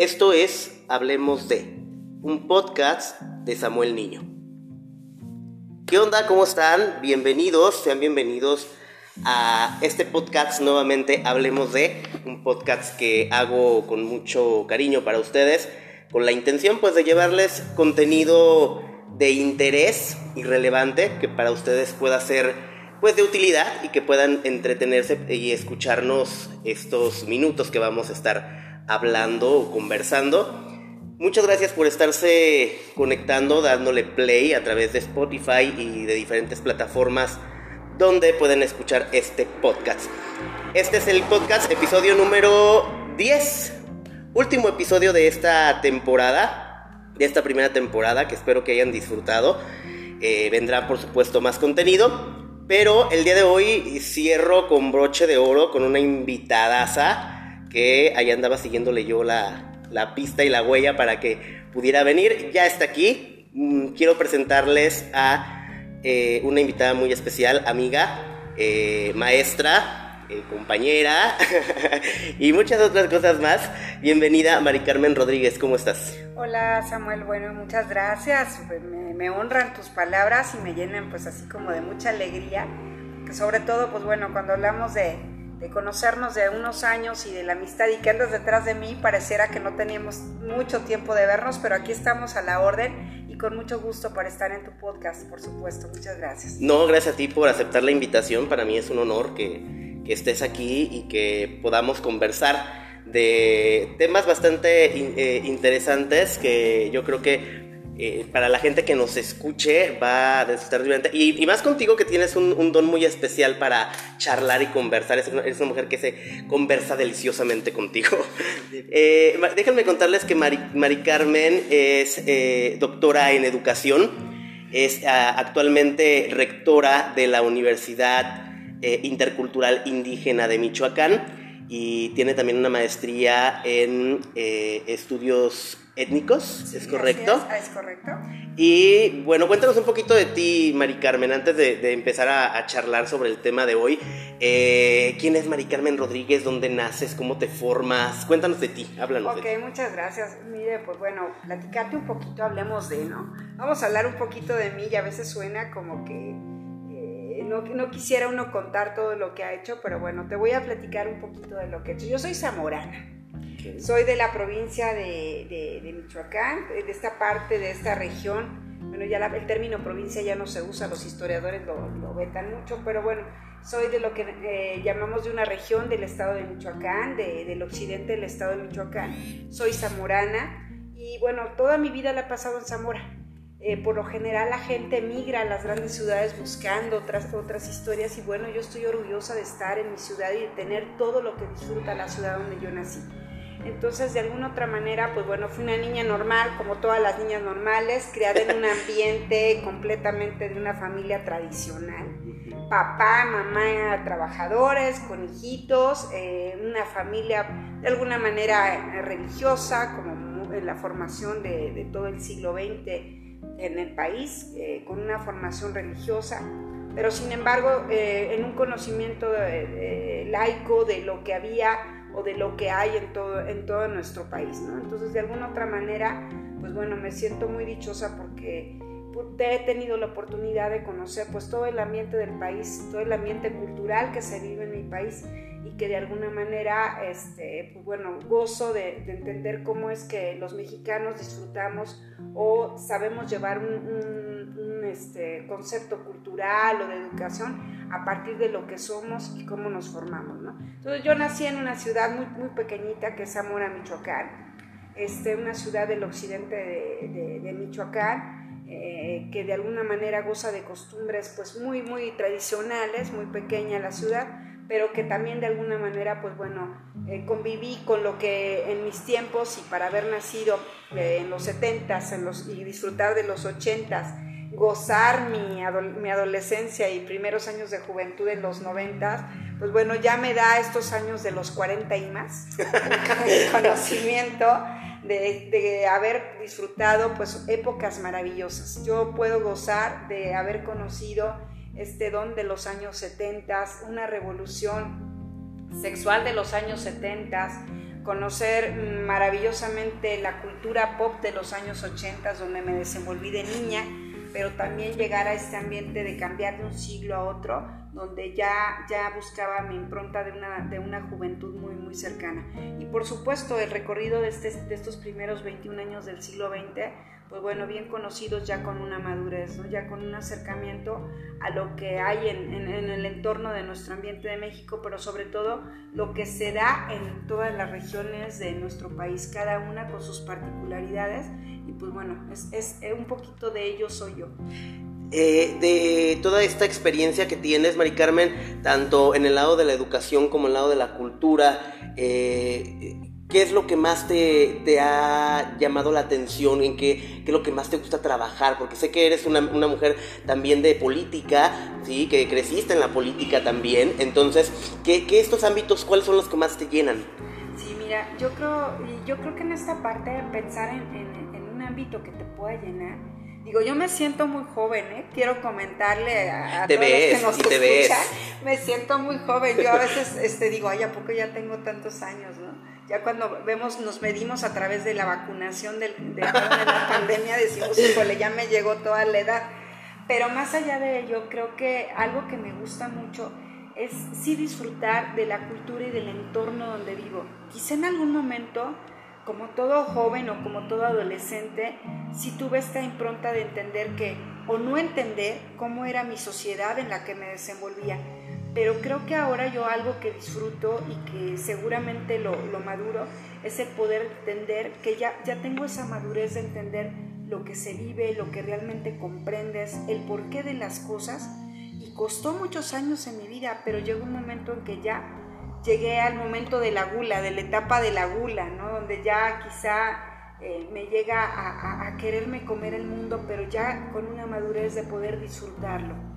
Esto es Hablemos de, un podcast de Samuel Niño. ¿Qué onda? ¿Cómo están? Bienvenidos, sean bienvenidos a este podcast nuevamente Hablemos de, un podcast que hago con mucho cariño para ustedes, con la intención pues de llevarles contenido de interés y relevante que para ustedes pueda ser pues de utilidad y que puedan entretenerse y escucharnos estos minutos que vamos a estar hablando o conversando. Muchas gracias por estarse conectando, dándole play a través de Spotify y de diferentes plataformas donde pueden escuchar este podcast. Este es el podcast, episodio número 10, último episodio de esta temporada, de esta primera temporada, que espero que hayan disfrutado. Eh, vendrá, por supuesto, más contenido. Pero el día de hoy cierro con broche de oro con una invitadaza que ahí andaba siguiéndole yo la, la pista y la huella para que pudiera venir. Ya está aquí. Mm, quiero presentarles a eh, una invitada muy especial, amiga, eh, maestra, eh, compañera y muchas otras cosas más. Bienvenida, Mari Carmen Rodríguez, ¿cómo estás? Hola Samuel, bueno, muchas gracias. Pues, me, me, honran tus palabras y me llenan pues así como de mucha alegría. Que sobre todo, pues bueno, cuando hablamos de, de conocernos de unos años y de la amistad y que andas detrás de mí, pareciera que no teníamos mucho tiempo de vernos, pero aquí estamos a la orden y con mucho gusto para estar en tu podcast, por supuesto. Muchas gracias. No, gracias a ti por aceptar la invitación. Para mí es un honor que, que estés aquí y que podamos conversar de temas bastante eh, interesantes que yo creo que eh, para la gente que nos escuche va a disfrutar y, y, más contigo que tienes un, un, don muy especial para charlar y conversar. Eres una, una mujer que se conversa deliciosamente contigo. eh, déjenme contarles que Mari, Mari Carmen es eh, doctora en educación, es a, actualmente rectora de la Universidad Intercultural Indígena de Michoacán y tiene también una maestría en estudios étnicos, ¿es correcto? Es, es, correcto. Y bueno, cuéntanos un poquito de ti, Mari Carmen, antes de, de empezar a, a, charlar sobre el tema de hoy. Eh, ¿Quién es Mari Carmen Rodríguez? ¿Dónde naces? ¿Cómo te formas? Cuéntanos de ti, háblanos. Ok, de ti. muchas gracias. Mire, pues bueno, platicarte un poquito, hablemos de, ¿no? Vamos a hablar un poquito de mí y a veces suena como que eh, no, no quisiera uno contar todo lo que ha hecho, pero bueno, te voy a platicar un poquito de lo que he hecho. Yo soy zamorana. Soy de la provincia de, Michoacán, de esta parte, de esta región. Bueno, ya el término provincia ya no se usa, los historiadores lo, vetan mucho, pero bueno, soy de lo que eh, llamamos de una región del estado de Michoacán, de, del occidente del estado de Michoacán. Soy zamorana y bueno, toda mi vida la he pasado en Zamora. Eh, por lo general la gente migra a las grandes ciudades buscando otras, otras historias y bueno, yo estoy orgullosa de estar en mi ciudad y de tener todo lo que disfruta la ciudad donde yo nací. Entonces, de alguna otra manera, pues bueno, fui una niña normal, como todas las niñas normales, criada en un ambiente completamente de una familia tradicional. Papá, mamá, trabajadores, con hijitos, eh, una familia de alguna manera religiosa, como en la formación de, de todo el siglo XX en el país, eh, con una formación religiosa pero sin embargo eh, en un conocimiento de, de laico de lo que había o de lo que hay en todo, en todo nuestro país, ¿no? Entonces, de alguna otra manera, pues bueno, me siento muy dichosa porque he tenido la oportunidad de conocer pues todo el ambiente del país, todo el ambiente cultural que se vive en mi país y que de alguna manera, este, pues bueno, gozo de, de entender cómo es que los mexicanos disfrutamos o sabemos llevar un, un este, concepto cultural o de educación a partir de lo que somos y cómo nos formamos, ¿no? Entonces yo nací en una ciudad muy, muy pequeñita que es Zamora, Michoacán, este, una ciudad del occidente de, de, de Michoacán, eh, que de alguna manera goza de costumbres pues muy, muy tradicionales, muy pequeña la ciudad, pero que también de alguna manera, pues bueno, eh, conviví con lo que en mis tiempos y para haber nacido eh, en los 70s en los, y disfrutar de los 80s, gozar mi, mi, adolescencia y primeros años de juventud en los 90, pues bueno, ya me da estos años de los 40 y más, el conocimiento de, de, haber disfrutado pues épocas maravillosas. Yo puedo gozar de haber conocido este don de los años 70, una revolución sexual de los años 70, conocer maravillosamente la cultura pop de los años 80, donde me desenvolví de niña, pero también llegar a este ambiente de cambiar de un siglo a otro, donde ya, ya buscaba mi impronta de una, de una juventud muy, muy cercana. Y por supuesto, el recorrido de, este, de estos primeros 21 años del siglo XX pues bueno, bien conocidos ya con una madurez, ¿no? ya con un acercamiento a lo que hay en, el entorno de nuestro ambiente de México, pero sobre todo lo que se da en todas las regiones de nuestro país, cada una con sus particularidades, y pues bueno, es, un poquito de ello soy yo. Eh, de toda esta experiencia que tienes, Mari Carmen, tanto en el lado de la educación como en el lado de la cultura, eh, ¿Qué es lo que más te, ha llamado la atención? ¿En qué, es lo que más te gusta trabajar? Porque sé que eres una, mujer también de política, ¿sí? Que creciste en la política también. Entonces, ¿qué, estos ámbitos, cuáles son los que más te llenan? Sí, mira, yo creo, yo creo que en esta parte, pensar en, en un ámbito que te pueda llenar, Digo, yo me siento muy joven, ¿eh? Quiero comentarle a, todos los que nos escuchan. Me siento muy joven. Yo a veces este, digo, ay, ¿a poco ya tengo tantos años, no? Ya cuando vemos, nos medimos a través de la vacunación de, la pandemia, decimos, híjole, ya me llegó toda la edad. Pero más allá de ello, creo que algo que me gusta mucho es sí disfrutar de la cultura y del entorno donde vivo. Quizá en algún momento como todo joven o como todo adolescente, si tuve esta impronta de entender que, o no entender cómo era mi sociedad en la que me desenvolvía. Pero creo que ahora yo algo que disfruto y que seguramente lo, maduro es el poder entender que ya, ya tengo esa madurez de entender lo que se vive, lo que realmente comprendes, el porqué de las cosas. Y costó muchos años en mi vida, pero llegó un momento en que ya llegué al momento de la gula, de la etapa de la gula, ¿no? Donde ya quizá eh, me llega a, quererme comer el mundo, pero ya con una madurez de poder disfrutarlo.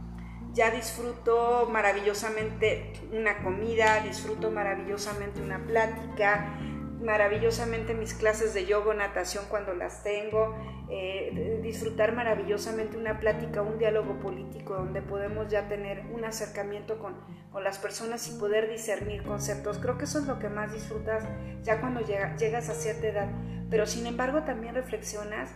Ya disfruto maravillosamente una comida, disfruto maravillosamente una plática, maravillosamente mis clases de yoga, natación cuando las tengo, eh, disfrutar maravillosamente una plática, un diálogo político donde podemos ya tener un acercamiento con, con, las personas y poder discernir conceptos. Creo que eso es lo que más disfrutas ya cuando llegas a cierta edad, pero sin embargo también reflexionas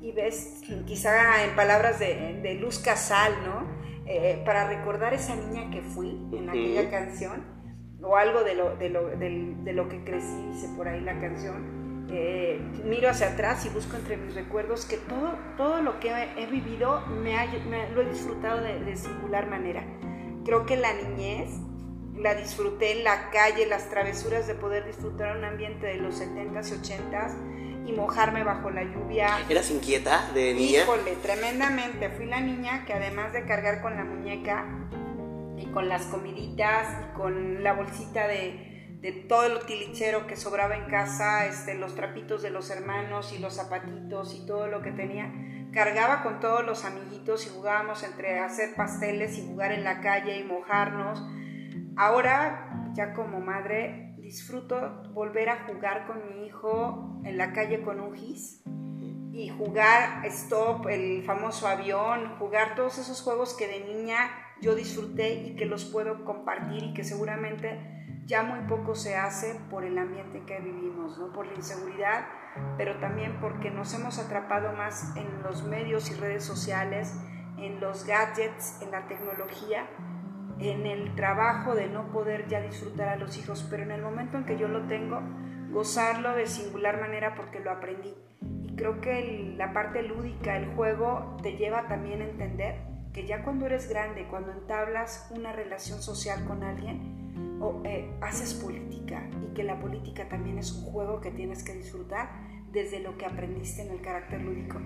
y ves, quizá en palabras de, de Luz Casal, ¿no? Eh, para recordar esa niña que fui en aquella canción o algo de lo, de lo, de, lo que crecí, dice por ahí la canción. Eh, miro hacia atrás y busco entre mis recuerdos que todo, todo lo que he, vivido me, lo he disfrutado de, singular manera. Creo que la niñez la disfruté en la calle, las travesuras de poder disfrutar un ambiente de los 70s y 80s y mojarme bajo la lluvia. ¿Eras inquieta de niña? Híjole, tremendamente. Fui la niña que además de cargar con la muñeca, y con las comiditas y con la bolsita de, de todo el tilichero que sobraba en casa, este, los trapitos de los hermanos y los zapatitos y todo lo que tenía. Cargaba con todos los amiguitos y jugábamos entre hacer pasteles y jugar en la calle y mojarnos. Ahora, ya como madre, disfruto volver a jugar con mi hijo en la calle con un gis y jugar stop, el famoso avión, jugar todos esos juegos que de niña yo disfruté y que los puedo compartir y que seguramente ya muy poco se hace por el ambiente en que vivimos, ¿no? por la inseguridad, pero también porque nos hemos atrapado más en los medios y redes sociales, en los gadgets, en la tecnología, en el trabajo de no poder ya disfrutar a los hijos, pero en el momento en que yo lo tengo, gozarlo de singular manera porque lo aprendí. Y creo que la parte lúdica, el juego, te lleva también a entender que ya cuando eres grande, cuando entablas una relación social con alguien, o, eh, haces política y que la política también es un juego que tienes que disfrutar desde lo que aprendiste en el carácter lúdico.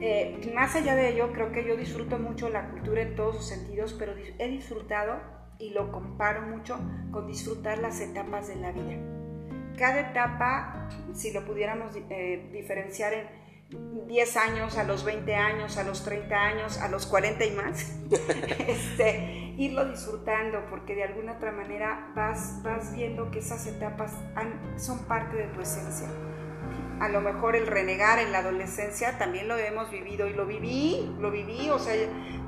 Eh, más allá de ello, creo que yo disfruto mucho la cultura en todos sus sentidos, pero he disfrutado y lo comparo mucho con disfrutar las etapas de la vida. Cada etapa, si lo pudiéramos eh, diferenciar en 10 años, a los 20 años, a los 30 años, a los 40 y más, este, irlo disfrutando, porque de alguna otra manera vas, vas viendo que esas etapas son parte de tu esencia. A lo mejor el renegar en la adolescencia también lo hemos vivido y lo viví, lo viví, o sea,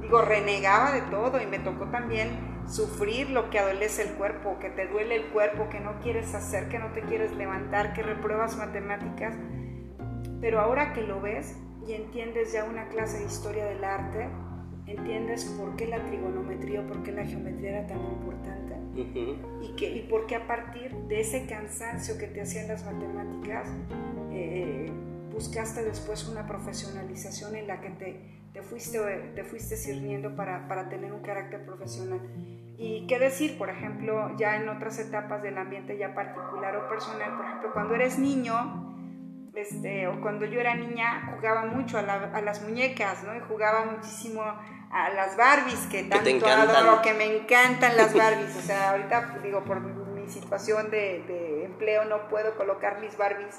digo, renegaba de todo y me tocó también sufrir lo que adolece el cuerpo, que te duele el cuerpo, que no quieres hacer, que no te quieres levantar, que repruebas matemáticas. Pero ahora que lo ves y entiendes ya una clase de historia del arte, entiendes por qué la trigonometría o por qué la geometría era tan importante y, que, y por qué a partir de ese cansancio que te hacían las matemáticas, eh, buscaste después una profesionalización en la que te, te fuiste, te fuiste sirviendo para, para, tener un carácter profesional. Y qué decir, por ejemplo, ya en otras etapas del ambiente ya particular o personal, por ejemplo, cuando eres niño, este, o cuando yo era niña, jugaba mucho a, a, las muñecas, ¿no? Y jugaba muchísimo a las Barbies, que tanto adoro, que me encantan las Barbies. O sea, ahorita, digo, por mi situación de, de empleo no puedo colocar mis Barbies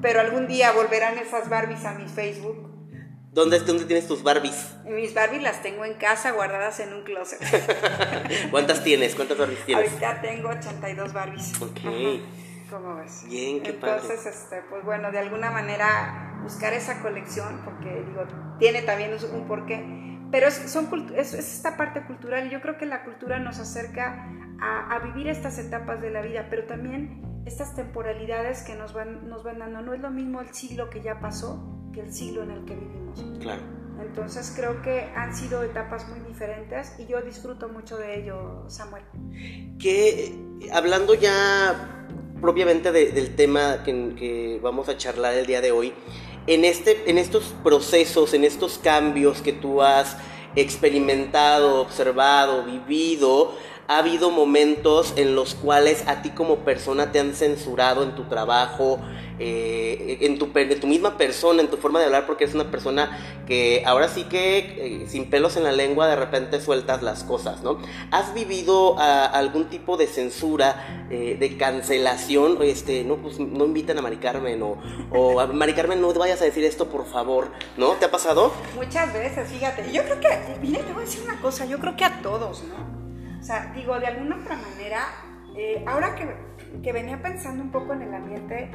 pero algún día volverán esas Barbies a mi Facebook. ¿Dónde, ¿Dónde tienes tus Barbies? Mis Barbies las tengo en casa guardadas en un closet. ¿Cuántas tienes? ¿Cuántas Barbies tienes? Ahorita tengo 82 Barbies. Ok. ¿Cómo ves? Bien, qué Entonces, este, pues bueno, de alguna manera buscar esa colección, porque digo, tiene también un porqué, pero es, son, es, es esta parte cultural y yo creo que la cultura nos acerca a, a vivir estas etapas de la vida, pero también estas temporalidades que nos van, nos van dando. No es lo mismo el siglo que ya pasó que el siglo en el que vivimos. Claro. Entonces creo que han sido etapas muy diferentes y yo disfruto mucho de ello, Samuel. Que hablando ya propiamente del tema que, que, vamos a charlar el día de hoy, en, este, en estos procesos, en estos cambios que tú has experimentado, observado, vivido, ha habido momentos en los cuales a ti como persona te han censurado en tu trabajo, eh, en, tu, tu misma persona, en tu forma de hablar, porque es una persona que ahora sí que eh, sin pelos en la lengua de repente sueltas las cosas, ¿no? ¿Has vivido algún tipo de censura, eh, de cancelación? Este, no, pues no invitan a Mari Carmen o, o Mari Carmen no vayas a decir esto, por favor, ¿no? ¿Te ha pasado? Muchas veces, fíjate. Yo creo que, mira, te voy a decir una cosa, yo creo que a todos, ¿no? O sea, digo, de alguna otra manera, eh, ahora que, que, venía pensando un poco en el ambiente,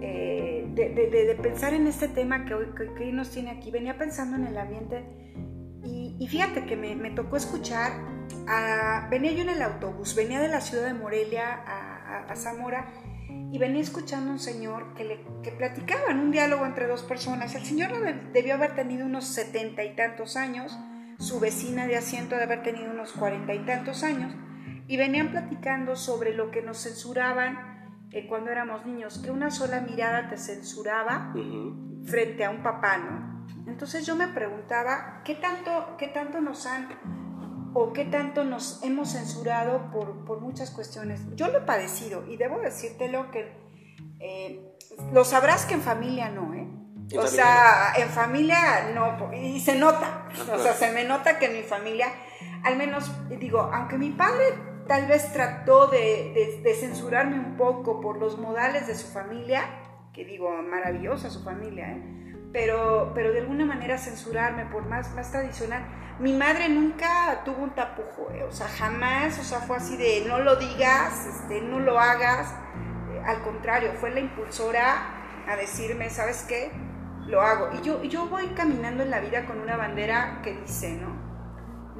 eh, de, de, de, pensar en este tema que hoy, que, nos tiene aquí, venía pensando en el ambiente y, y fíjate que me, me, tocó escuchar, a, venía yo en el autobús, venía de la ciudad de Morelia a, a, a Zamora y venía escuchando a un señor que, le, que platicaba en un diálogo entre dos personas. El señor debió haber tenido unos setenta y tantos años su vecina de asiento de haber tenido unos cuarenta y tantos años, y venían platicando sobre lo que nos censuraban eh, cuando éramos niños, que una sola mirada te censuraba frente a un papá, ¿no? Entonces yo me preguntaba, ¿qué tanto, qué tanto nos han o qué tanto nos hemos censurado por, por muchas cuestiones? Yo lo he padecido y debo decírtelo que eh, lo sabrás que en familia no, ¿eh? O sea, en familia no, y se nota, o sea, se me nota que en mi familia, al menos digo, aunque mi padre tal vez trató de, de, censurarme un poco por los modales de su familia, que digo, maravillosa su familia, ¿eh? pero, pero de alguna manera censurarme por más, más tradicional. Mi madre nunca tuvo un tapujo, ¿eh? o sea, jamás, o sea, fue así de no lo digas, este, no lo hagas, eh, al contrario, fue la impulsora a decirme, ¿sabes qué? Lo hago. Y yo, yo voy caminando en la vida con una bandera que dice, ¿no?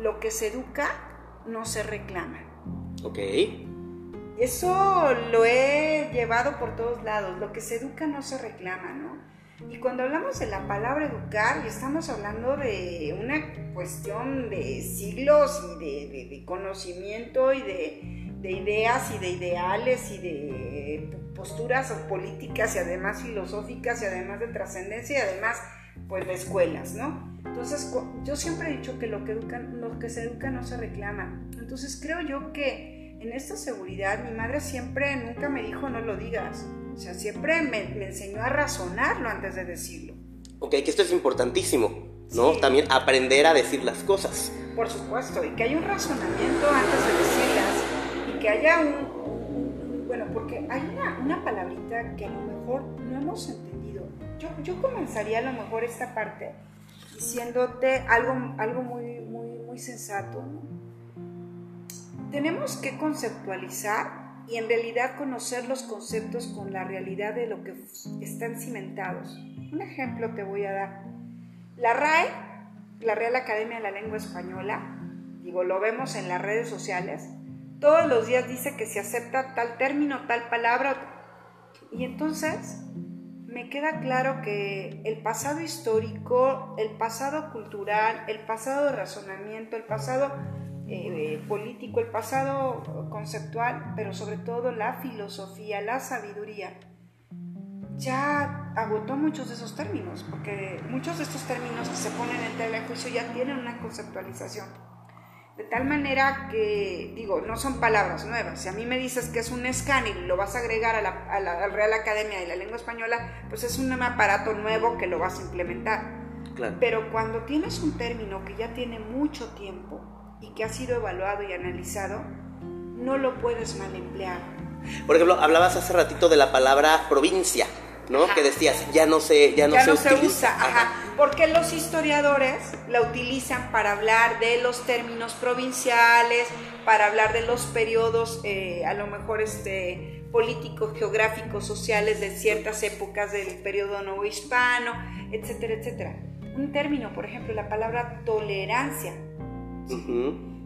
Lo que se educa no se reclama. Ok. Eso lo he llevado por todos lados. Lo que se educa no se reclama, ¿no? Y cuando hablamos de la palabra educar, estamos hablando de una cuestión de siglos y de, de conocimiento y de, de ideas y de ideales y de posturas políticas y además filosóficas y además de trascendencia y además pues de escuelas, ¿no? Entonces yo siempre he dicho que lo que, educan, lo que se educa no se reclama. Entonces creo yo que en esta seguridad mi madre siempre nunca me dijo no lo digas. O sea, siempre me, me enseñó a razonarlo antes de decirlo. Ok, que esto es importantísimo, ¿no? Sí. También aprender a decir las cosas. Por supuesto, y que haya un razonamiento antes de decirlas y que haya un, bueno, porque hay una, una, palabrita que a lo mejor no hemos entendido. Yo, yo comenzaría a lo mejor esta parte diciéndote algo, algo muy, muy, muy sensato. Tenemos que conceptualizar y en realidad conocer los conceptos con la realidad de lo que están cimentados. Un ejemplo te voy a dar. La RAE, la Real Academia de la Lengua Española, digo, lo vemos en las redes sociales, todos los días dice que se acepta tal término, tal palabra, y entonces me queda claro que el pasado histórico, el pasado cultural, el pasado de razonamiento, el pasado eh, político, el pasado conceptual, pero sobre todo la filosofía, la sabiduría, ya agotó muchos de esos términos, porque muchos de estos términos que se ponen en tela de juicio ya tienen una conceptualización. De tal manera que, digo, no son palabras nuevas. Si a mí me dices que es un escáner y lo vas a agregar a la, Real Academia de la Lengua Española, pues es un aparato nuevo que lo vas a implementar. Pero cuando tienes un término que ya tiene mucho tiempo y que ha sido evaluado y analizado, no lo puedes mal emplear. Por ejemplo, hablabas hace ratito de la palabra provincia. ¿No? Que decías, ya no se, ya no se, usa. Ajá. Porque los historiadores la utilizan para hablar de los términos provinciales, para hablar de los periodos, eh, a lo mejor este, políticos, geográficos, sociales de ciertas épocas del periodo nuevo hispano, etcétera, etcétera. Un término, por ejemplo, la palabra tolerancia.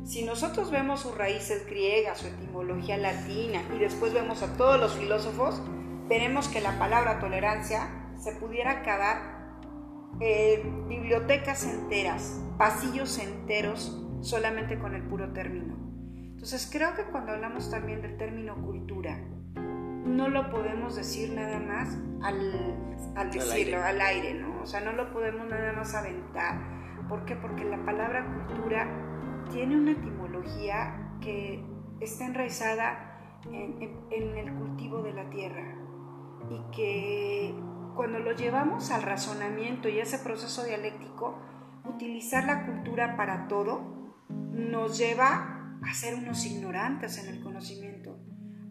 Si nosotros vemos sus raíces griegas, su etimología latina y después vemos a todos los filósofos, veremos que la palabra tolerancia se pudiera acabar en bibliotecas enteras, pasillos enteros, solamente con el puro término. Entonces creo que cuando hablamos también del término cultura, no lo podemos decir nada más al, decirlo, al aire. ¿no? O sea, no lo podemos nada más aventar. ¿Por qué? Porque la palabra cultura tiene una etimología que está enraizada en el cultivo de la tierra y que cuando lo llevamos al razonamiento y ese proceso dialéctico, utilizar la cultura para todo nos lleva a ser unos ignorantes en el conocimiento.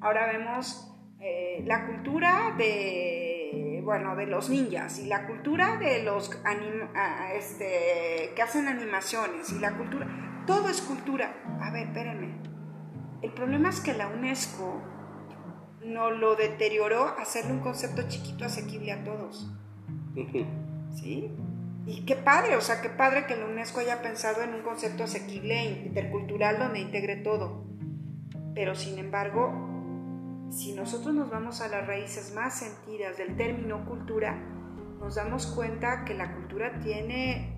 Ahora vemos eh, la cultura de, bueno, de los ninjas y la cultura de los este, que hacen animaciones y la cultura, todo es cultura. A ver, espérenme. El problema es que la UNESCO no lo deterioró hacerle un concepto chiquito asequible a todos. ¿Sí? Y qué padre, o sea, qué padre que la UNESCO haya pensado en un concepto asequible e intercultural donde integre todo. Pero sin embargo, si nosotros nos vamos a las raíces más sentidas del término cultura, nos damos cuenta que la cultura tiene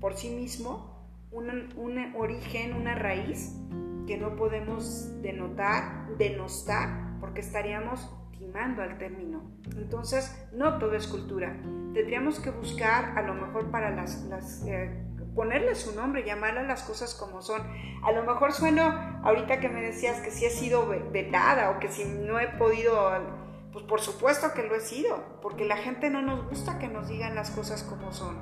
por sí mismo un, un origen, una raíz que no podemos denotar, denostar porque estaríamos timando al término. Entonces, no todo es cultura. Tendríamos que buscar, a lo mejor para las, las eh, ponerle su nombre, llamarle las cosas como son. A lo mejor sueno, ahorita que me decías que si he sido vetada o que si no he podido, pues por supuesto que lo he sido, porque la gente no nos gusta que nos digan las cosas como son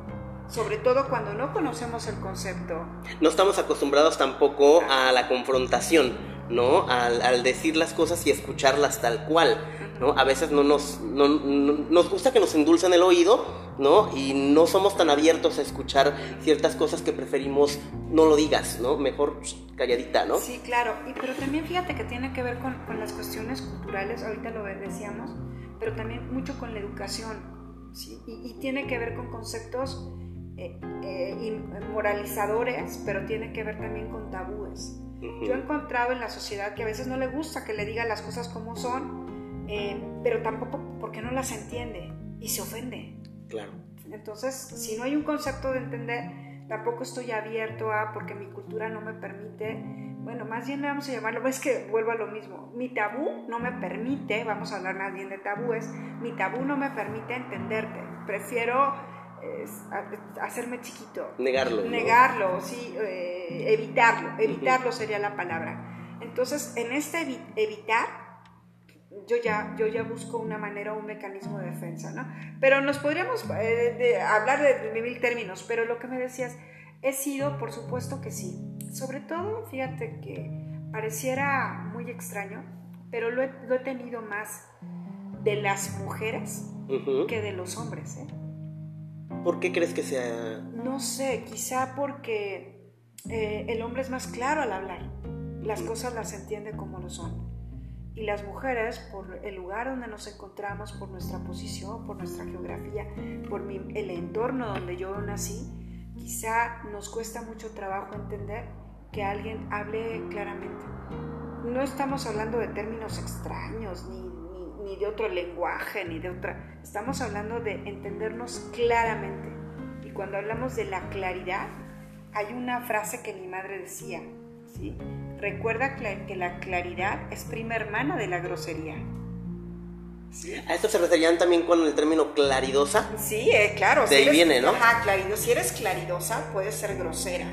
sobre todo cuando no conocemos el concepto. No estamos acostumbrados tampoco a la confrontación. ¿No? Al, decir las cosas y escucharlas tal cual, ¿no? A veces no nos, nos gusta que nos endulcen el oído, ¿no? Y no somos tan abiertos a escuchar ciertas cosas que preferimos no lo digas, ¿no? Mejor calladita, ¿no? Sí, claro. Y, pero también fíjate que tiene que ver con, las cuestiones culturales, ahorita lo decíamos, pero también mucho con la educación, ¿sí? Y, tiene que ver con conceptos eh, eh, moralizadores, pero tiene que ver también con tabúes. Yo he encontrado en la sociedad que a veces no le gusta que le digan las cosas como son, eh, pero tampoco porque no las entiende y se ofende. Claro. Entonces, si no hay un concepto de entender, tampoco estoy abierto a, porque mi cultura no me permite, bueno, más bien le vamos a llamarlo, es que vuelvo a lo mismo, mi tabú no me permite, vamos a hablar más bien de tabúes, mi tabú no me permite entenderte, prefiero hacerme chiquito. Negarlo. Negarlo, sí, eh, evitarlo, evitarlo sería la palabra. Entonces, en este evitar, yo ya, yo ya busco una manera, un mecanismo de defensa, ¿no? Pero nos podríamos eh, hablar de, mil términos, pero lo que me decías, he sido, por supuesto que sí. Sobre todo, fíjate que pareciera muy extraño, pero lo he, lo he tenido más de las mujeres que de los hombres, ¿eh? ¿Por qué crees que sea? No sé, quizá porque eh, el hombre es más claro al hablar. Las cosas las entiende como lo son. Y las mujeres, por el lugar donde nos encontramos, por nuestra posición, por nuestra geografía, por el entorno donde yo nací, quizá nos cuesta mucho trabajo entender que alguien hable claramente. No estamos hablando de términos extraños, ni, ni, de otro lenguaje, ni de otra... Estamos hablando de entendernos claramente. Y cuando hablamos de la claridad, hay una frase que mi madre decía, ¿sí? Recuerda que la claridad es prima hermana de la grosería. ¿A esto se referían también con el término claridosa? Sí, eh, claro. De ahí viene, ¿no? Ajá, claridosa. Si eres claridosa, puedes ser grosera.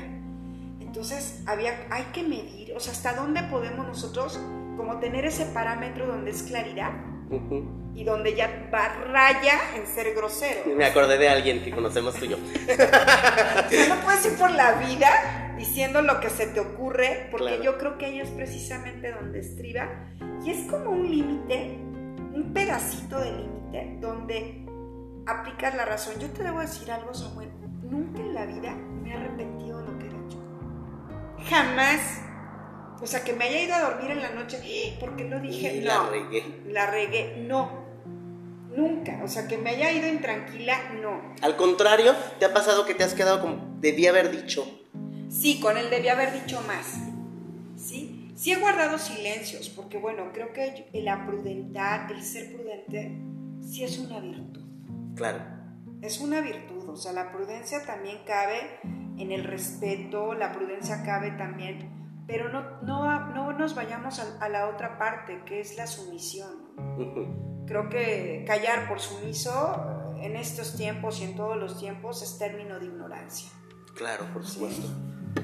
Entonces, había, hay que medir, o sea, hasta dónde podemos nosotros como tener ese parámetro donde es claridad y donde ya va raya en ser grosero. Me acordé de alguien que conocemos tú y yo. no puedes ir por la vida diciendo lo que se te ocurre, porque yo creo que ahí es precisamente donde estriba y es como un límite un pedacito de límite donde aplicas la razón. Yo te debo decir algo, Samuel. Nunca en la vida me he arrepentido de lo que he dicho. Jamás. O sea, que me haya ido a dormir en la noche ¡Ah! porque lo dije. Y la regué. La regué, no. Nunca. O sea, que me haya ido intranquila, no. Al contrario, ¿te ha pasado que te has quedado como debí haber dicho? Sí, con el debí haber dicho más. ¿Sí? Sí he guardado silencios, porque bueno, creo que la prudentar, el ser prudente, sí es una virtud. Claro. Es una virtud, o sea, la prudencia también cabe en el respeto, la prudencia cabe también, pero no, no, no nos vayamos a, la otra parte, que es la sumisión. Creo que callar por sumiso en estos tiempos y en todos los tiempos es término de ignorancia. Claro, por supuesto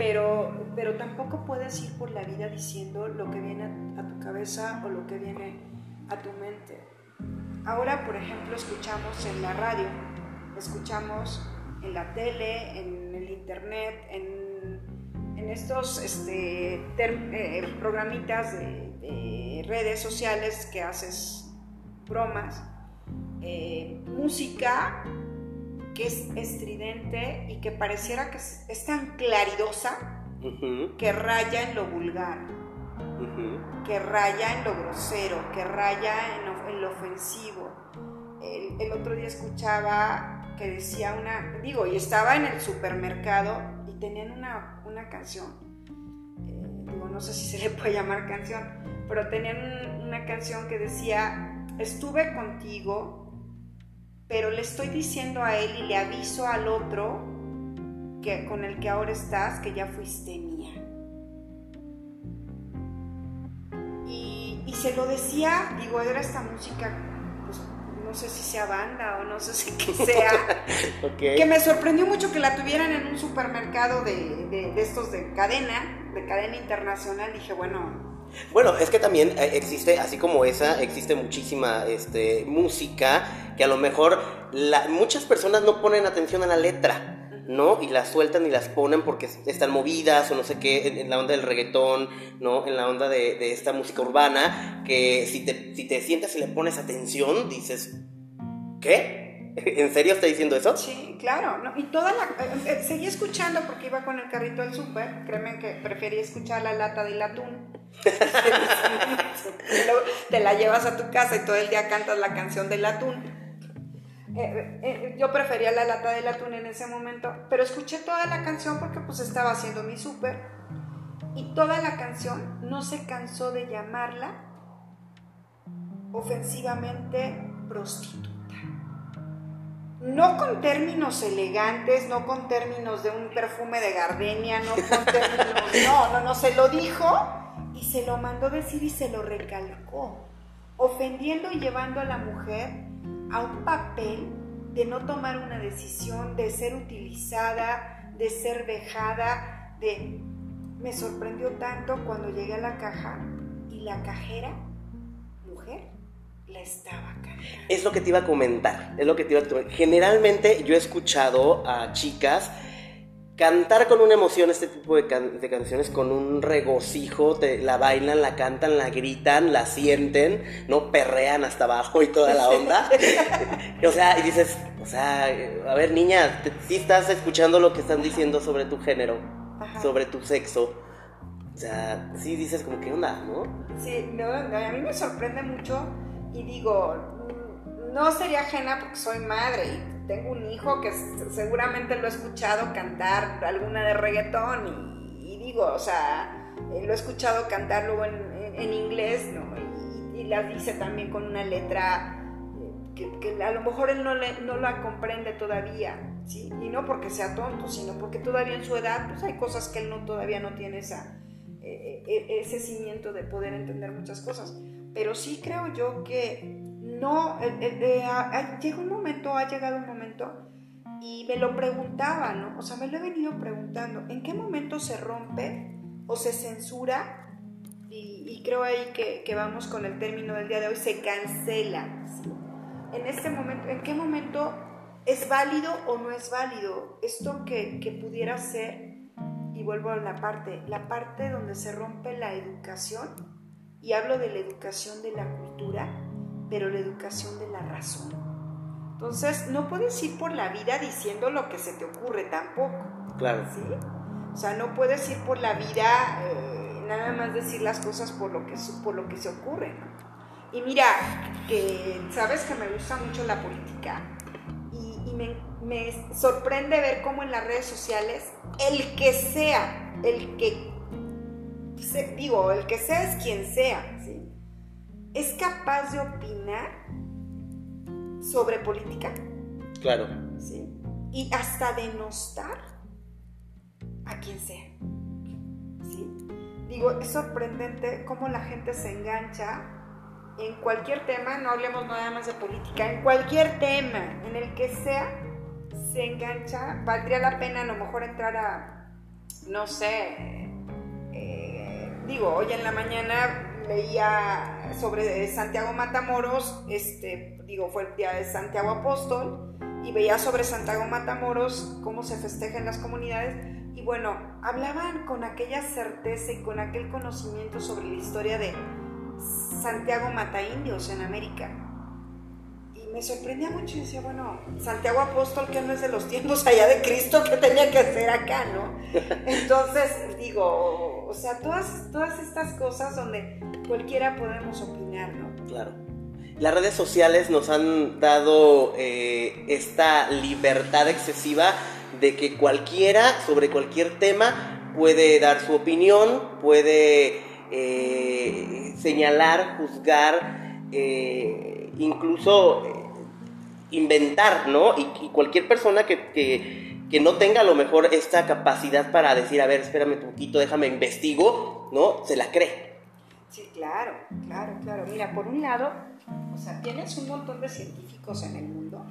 pero, pero tampoco puedes ir por la vida diciendo lo que viene a, tu cabeza o lo que viene a tu mente. Ahora, por ejemplo, escuchamos en la radio, escuchamos en la tele, en el internet, en estos este, eh, programitas de, redes sociales que haces bromas, eh, música que es estridente y que pareciera que es tan claridosa que raya en lo vulgar, que raya en lo grosero, que raya en lo, ofensivo. El, otro día escuchaba que decía una, digo, y estaba en el supermercado y tenían una, una canción, eh, digo, no sé si se le puede llamar canción, pero tenían una canción que decía, estuve contigo pero le estoy diciendo a él y le aviso al otro que con el que ahora estás que ya fuiste mía. Y, se lo decía, digo, era esta música, no sé si sea banda o no sé si qué sea, que me sorprendió mucho que la tuvieran en un supermercado de, de estos de cadena, de cadena internacional. Dije, bueno, bueno, es que también eh, existe, así como esa, existe muchísima este, música que a lo mejor muchas personas no ponen atención a la letra. ¿No? Y las sueltan y las ponen porque están movidas o no sé qué, en, la onda del reggaetón, ¿no? En la onda de, esta música urbana, que si te, si te sientas y le pones atención, dices, ¿qué? ¿En serio está diciendo eso? Sí, claro. No, y toda la... Eh, eh, seguí escuchando porque iba con el carrito al súper. Créeme que prefería escuchar la lata del atún. te la llevas a tu casa y todo el día cantas la canción del atún. Eh, yo prefería la lata del atún en ese momento, pero escuché toda la canción porque pues estaba haciendo mi súper y toda la canción no se cansó de llamarla ofensivamente prostituta. No con términos elegantes, no con términos de un perfume de gardenia, no con términos, no, no, no, se lo dijo y se lo mandó decir y se lo recalcó, ofendiendo y llevando a la mujer a un papel de no tomar una decisión, de ser utilizada, de ser dejada, de... Me sorprendió tanto cuando llegué a la caja y la cajera, mujer, la estaba cantando. Es lo que te iba a comentar, es lo que te iba a comentar. Generalmente yo he escuchado a chicas cantar con una emoción este tipo de, canciones, con un regocijo, te, la bailan, la cantan, la gritan, la sienten, ¿no? Perrean hasta abajo y toda la onda. o sea, y dices, o sea, a ver niña, si estás escuchando lo que están diciendo sobre tu género, sobre tu sexo. O sea, sí dices como, ¿qué onda, no? Sí, no, a mí me sorprende mucho y digo, no sería ajena porque soy madre y tengo un hijo que seguramente lo he escuchado cantar alguna de reggaetón y, digo, o sea, eh, lo he escuchado cantar luego en, inglés, ¿no? Y, la dice también con una letra eh, que, a lo mejor él no, le, no la comprende todavía, ¿sí? Y no porque sea tonto, sino porque todavía en su edad, pues hay cosas que él no, todavía no tiene esa, ese cimiento de poder entender muchas cosas. Pero sí creo yo que no, llega un momento, ha llegado un momento y me lo preguntaba, ¿no? O sea, me lo he venido preguntando, ¿en qué momento se rompe o se censura? Y, creo ahí que, vamos con el término del día de hoy, se cancela. En este momento, ¿en qué momento es válido o no es válido esto que, que pudiera ser? Y vuelvo a la parte, la parte donde se rompe la educación, y hablo de la educación de la cultura, pero la educación de la razón. Entonces, no puedes ir por la vida diciendo lo que se te ocurre tampoco. Claro. ¿Sí? O sea, no puedes ir por la vida eh, nada más decir las cosas por lo que, por lo que se ocurre. Y mira, que sabes que me gusta mucho la política y, me, me, sorprende ver cómo en las redes sociales el que sea, el que, digo, el que sea es quien sea, ¿sí? Es capaz de opinar sobre política. Claro. ¿sí? Y hasta denostar a quien sea. ¿sí? Digo, es sorprendente cómo la gente se engancha en cualquier tema, no hablemos nada más de política, en cualquier tema, en el que sea, se engancha. Valdría la pena a lo mejor entrar a, no sé, eh, digo, hoy en la mañana leía sobre Santiago Matamoros, este, digo, fue el día de Santiago Apóstol, y veía sobre Santiago Matamoros cómo se festeja en las comunidades, y bueno, hablaban con aquella certeza y con aquel conocimiento sobre la historia de Santiago Mataindios en América me sorprendía mucho y decía, bueno, Santiago Apóstol, que no es de los tiempos allá de Cristo, que tenía que hacer acá, no? Entonces, digo, o sea, todas, todas estas cosas donde cualquiera podemos opinar, ¿no? Claro. Las redes sociales nos han dado eh, esta libertad excesiva de que cualquiera, sobre cualquier tema, puede dar su opinión, puede eh, señalar, juzgar, eh, incluso inventar, ¿no? Y, cualquier persona que, no tenga a lo mejor esta capacidad para decir, a ver, espérame un poquito, déjame investigo, ¿no? Se la cree. Sí, claro, claro, claro. Mira, por un lado, o sea, tienes un montón de científicos en el mundo,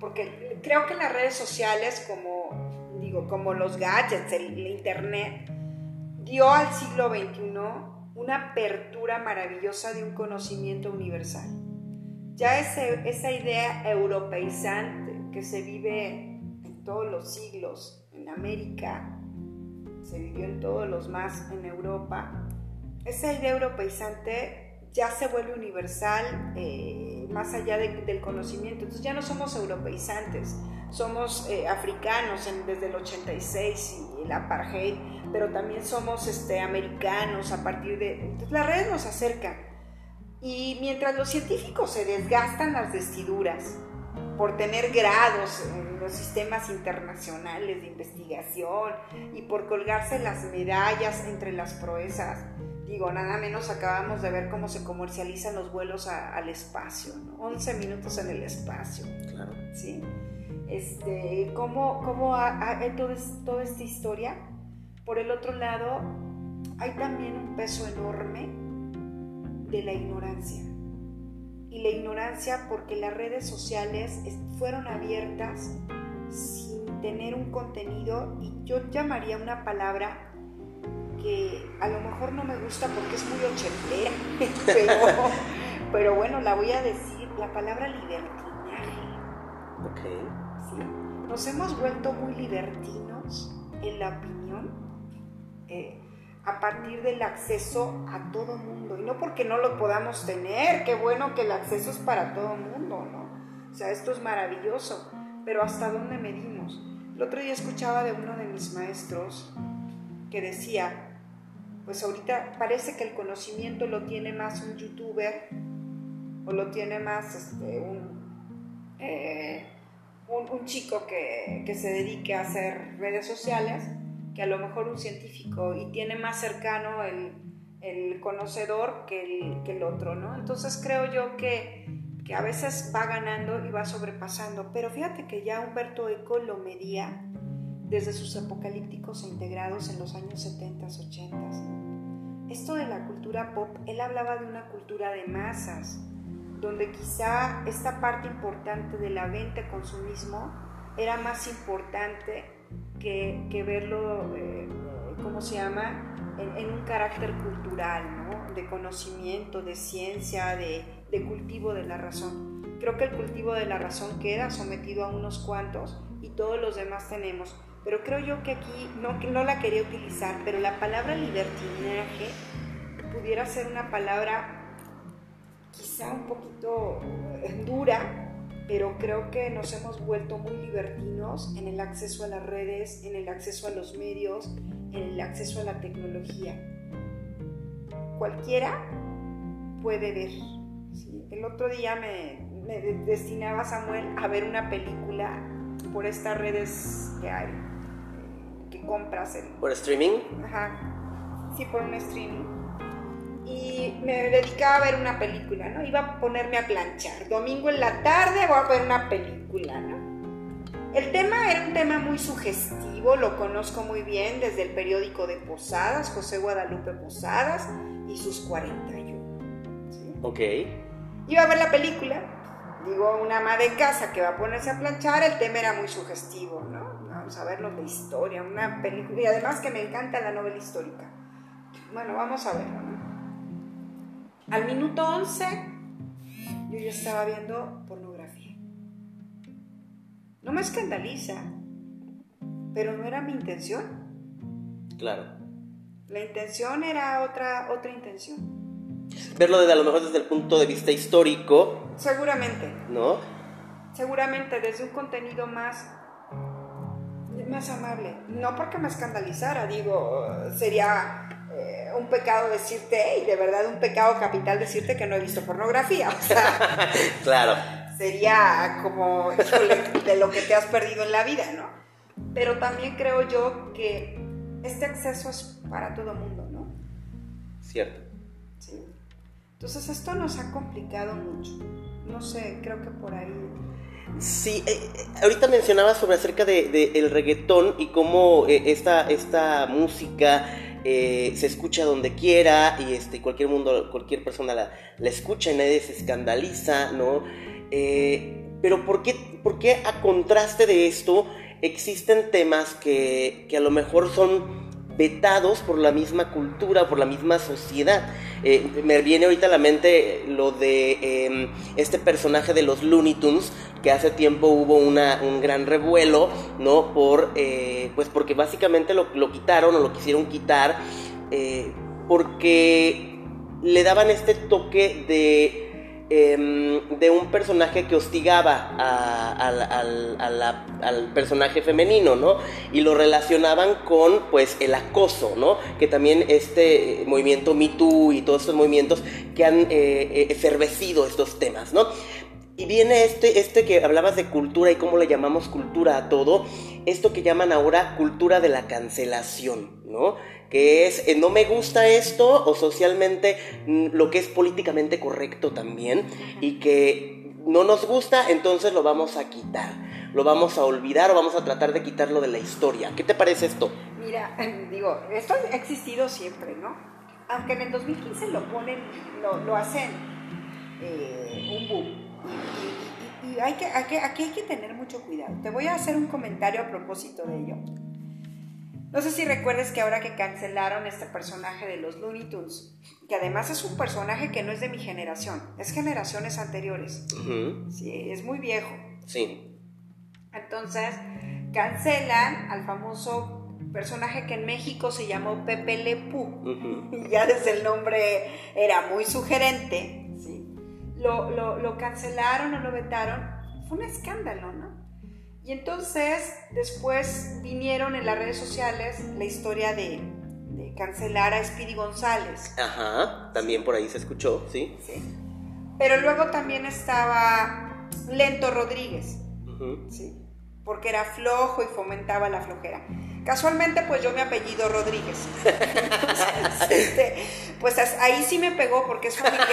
porque creo que las redes sociales, como digo, como los gadgets, el internet, dio al siglo XXI una apertura maravillosa de un conocimiento universal ya esa idea europeizante que se vive en todos los siglos en América, se vivió en todos los más en Europa, esa idea europeizante ya se vuelve universal eh, más allá del conocimiento. Entonces ya no somos europeizantes, somos eh, africanos desde el 86 y el apartheid, pero también somos este, americanos a partir de... Entonces las redes nos acercan y mientras los científicos se desgastan las vestiduras por tener grados en los sistemas internacionales de investigación y por colgarse las medallas entre las proezas, digo, nada menos acabamos de ver cómo se comercializan los vuelos al espacio, 11 minutos en el espacio. Claro. ¿Sí? Este, ¿Cómo, cómo hay toda esta historia? Por el otro lado, hay también un peso enorme de la ignorancia. Y la ignorancia porque las redes sociales fueron abiertas sin tener un contenido y yo llamaría una palabra que a lo mejor no me gusta porque es muy ochentera, pero, bueno, la voy a decir, la palabra libertinaje. Ok. Nos hemos vuelto muy libertinos en la opinión. Eh, a partir del acceso a todo mundo. Y no porque no lo podamos tener, qué bueno que el acceso es para todo mundo, ¿no? O sea, esto es maravilloso, pero ¿hasta dónde medimos? El otro día escuchaba de uno de mis maestros que decía, pues ahorita parece que el conocimiento lo tiene más un youtuber o lo tiene más este, un, eh, un, chico que, que se dedique a hacer redes sociales que a lo mejor un científico y tiene más cercano el, el conocedor que el, que el, otro, ¿no? Entonces creo yo que, que, a veces va ganando y va sobrepasando, pero fíjate que ya Humberto Eco lo medía desde sus apocalípticos e integrados en los años 70, 80. Esto de la cultura pop, él hablaba de una cultura de masas, donde quizá esta parte importante de la venta consumismo era más importante que, verlo, eh, ¿cómo se llama?, en, un carácter cultural, ¿no? de conocimiento, de ciencia, de, de cultivo de la razón. Creo que el cultivo de la razón queda sometido a unos cuantos y todos los demás tenemos. Pero creo yo que aquí no, no la quería utilizar, pero la palabra libertinaje pudiera ser una palabra quizá un poquito eh, dura, pero creo que nos hemos vuelto muy libertinos en el acceso a las redes, en el acceso a los medios, en el acceso a la tecnología. Cualquiera puede ver. El otro día me, me destinaba Samuel a ver una película por estas redes que hay compras. El, ¿Por streaming? Ajá. Sí, por un streaming. Y me dedicaba a ver una película, ¿no? Iba a ponerme a planchar. Domingo en la tarde voy a ver una película, ¿no? El tema era un tema muy sugestivo, lo conozco muy bien desde el periódico de Posadas, José Guadalupe Posadas y sus 41. ¿sí? Ok. Iba a ver la película, digo, una ama de casa que va a ponerse a planchar, el tema era muy sugestivo, ¿no? vamos a vernos de historia, una película, y además que me encanta la novela histórica. Bueno, vamos a verlo. Al minuto 11 yo ya estaba viendo pornografía. No me escandaliza, pero no era mi intención. Claro. La intención era otra, otra intención. Verlo desde a lo mejor desde el punto de vista histórico. Seguramente. ¿No? Seguramente desde un contenido más más amable. No porque me escandalizara, digo, sería eh, un pecado decirte, y de verdad un pecado capital decirte que no he visto pornografía. O sea, claro. Sería como, de lo que te has perdido en la vida, ¿no? Pero también creo yo que este acceso es para todo el mundo, ¿no? Cierto. Sí. Entonces esto nos ha complicado mucho. No sé, creo que por ahí Sí, eh, eh, ahorita mencionaba sobre acerca del de, el reggaetón y cómo eh, esta, esta música se escucha donde quiera y este, cualquier mundo, cualquier persona la, escucha y nadie se escandaliza, ¿no? pero ¿por qué, ¿por qué a contraste de esto existen temas que, que a lo mejor son vetados por la misma cultura, por la misma sociedad. Eh, me viene ahorita a la mente lo de em, este personaje de los Looney Tunes, que hace tiempo hubo un gran revuelo, ¿no? Por, eh, pues porque básicamente lo, lo, quitaron o lo quisieron quitar, eh, porque le daban este toque de Em, de un personaje que hostigaba al personaje femenino, ¿no? Y lo relacionaban con, pues, el acoso, ¿no? Que también este movimiento Me Too y todos estos movimientos que han eh, eh, estos temas, ¿no? Y viene este, este que hablabas de cultura y cómo le llamamos cultura a todo, esto que llaman ahora cultura de la cancelación, ¿no? Que es eh, no me gusta esto o socialmente mm, lo que es políticamente correcto también y que no nos gusta, entonces lo vamos a quitar, lo vamos a olvidar o vamos a tratar de quitarlo de la historia. ¿Qué te parece esto? Mira, digo, esto ha existido siempre, ¿no? Aunque en el 2015 lo ponen, lo, hacen eh, un boom. Y, hay que, aquí hay que tener mucho cuidado. Te voy a hacer un comentario a propósito de ello. No sé si recuerdes que ahora que cancelaron este personaje de los Looney Tunes, que además es un personaje que no es de mi generación, es generaciones anteriores. Sí, es muy viejo. Sí. Entonces, cancelan al famoso personaje que en México se llamó Pepe Le y ya desde el nombre era muy sugerente. ¿sí? Lo, lo, lo cancelaron o lo vetaron. Fue un escándalo, ¿no? Y entonces después vinieron en las redes sociales la historia de, cancelar a Speedy González. Ajá, también por ahí se escuchó, ¿sí? Sí. Pero luego también estaba Lento Rodríguez, ¿sí? Porque era flojo y fomentaba la flojera. Casualmente, pues yo me apellido Rodríguez. Este, pues ahí sí me pegó porque es familiar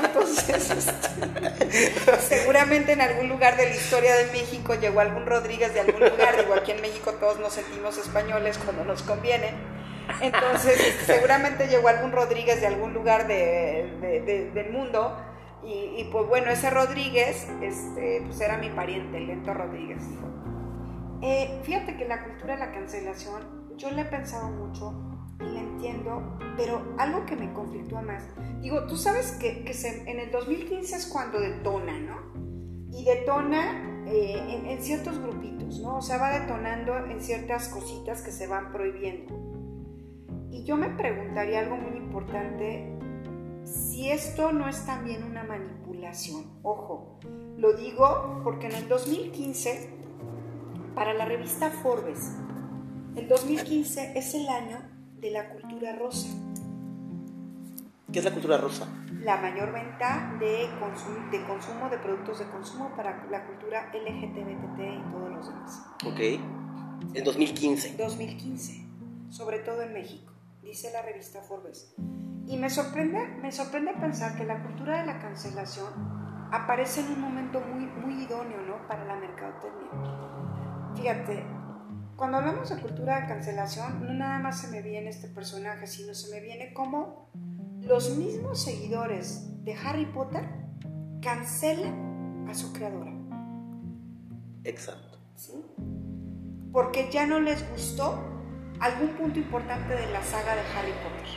¿no? Entonces, este, seguramente en algún lugar de la historia de México llegó algún Rodríguez de algún lugar. Digo, aquí en México todos nos sentimos españoles cuando nos conviene. Entonces, este, seguramente llegó algún Rodríguez de algún lugar del mundo. Y, pues bueno, ese Rodríguez este, pues era mi pariente, el Lento Rodríguez. Eh, fíjate que la cultura de la cancelación, yo le he pensado mucho y la entiendo, pero algo que me conflictúa más. Digo, tú sabes que, en el 2015 es cuando detona, ¿no? Y detona eh, en, en, ciertos grupitos, ¿no? O sea, va detonando en ciertas cositas que se van prohibiendo. Y yo me preguntaría algo muy importante, si esto no es también una manipulación. Ojo, lo digo porque en el 2015 para la revista Forbes, el 2015 es el año de la cultura rosa. ¿Qué es la cultura rosa? La mayor venta de, de consumo de productos de consumo para la cultura LGTBT y todos los demás. Ok. En 2015. 2015, sobre todo en México, dice la revista Forbes. Y me sorprende, me sorprende pensar que la cultura de la cancelación aparece en un momento muy, muy idóneo ¿no? para la mercadotecnia Fíjate, cuando hablamos de cultura de cancelación, no nada más se me viene este personaje, sino se me viene como los mismos seguidores de Harry Potter cancelan a su creadora. Exacto. ¿Sí? Porque ya no les gustó algún punto importante de la saga de Harry Potter.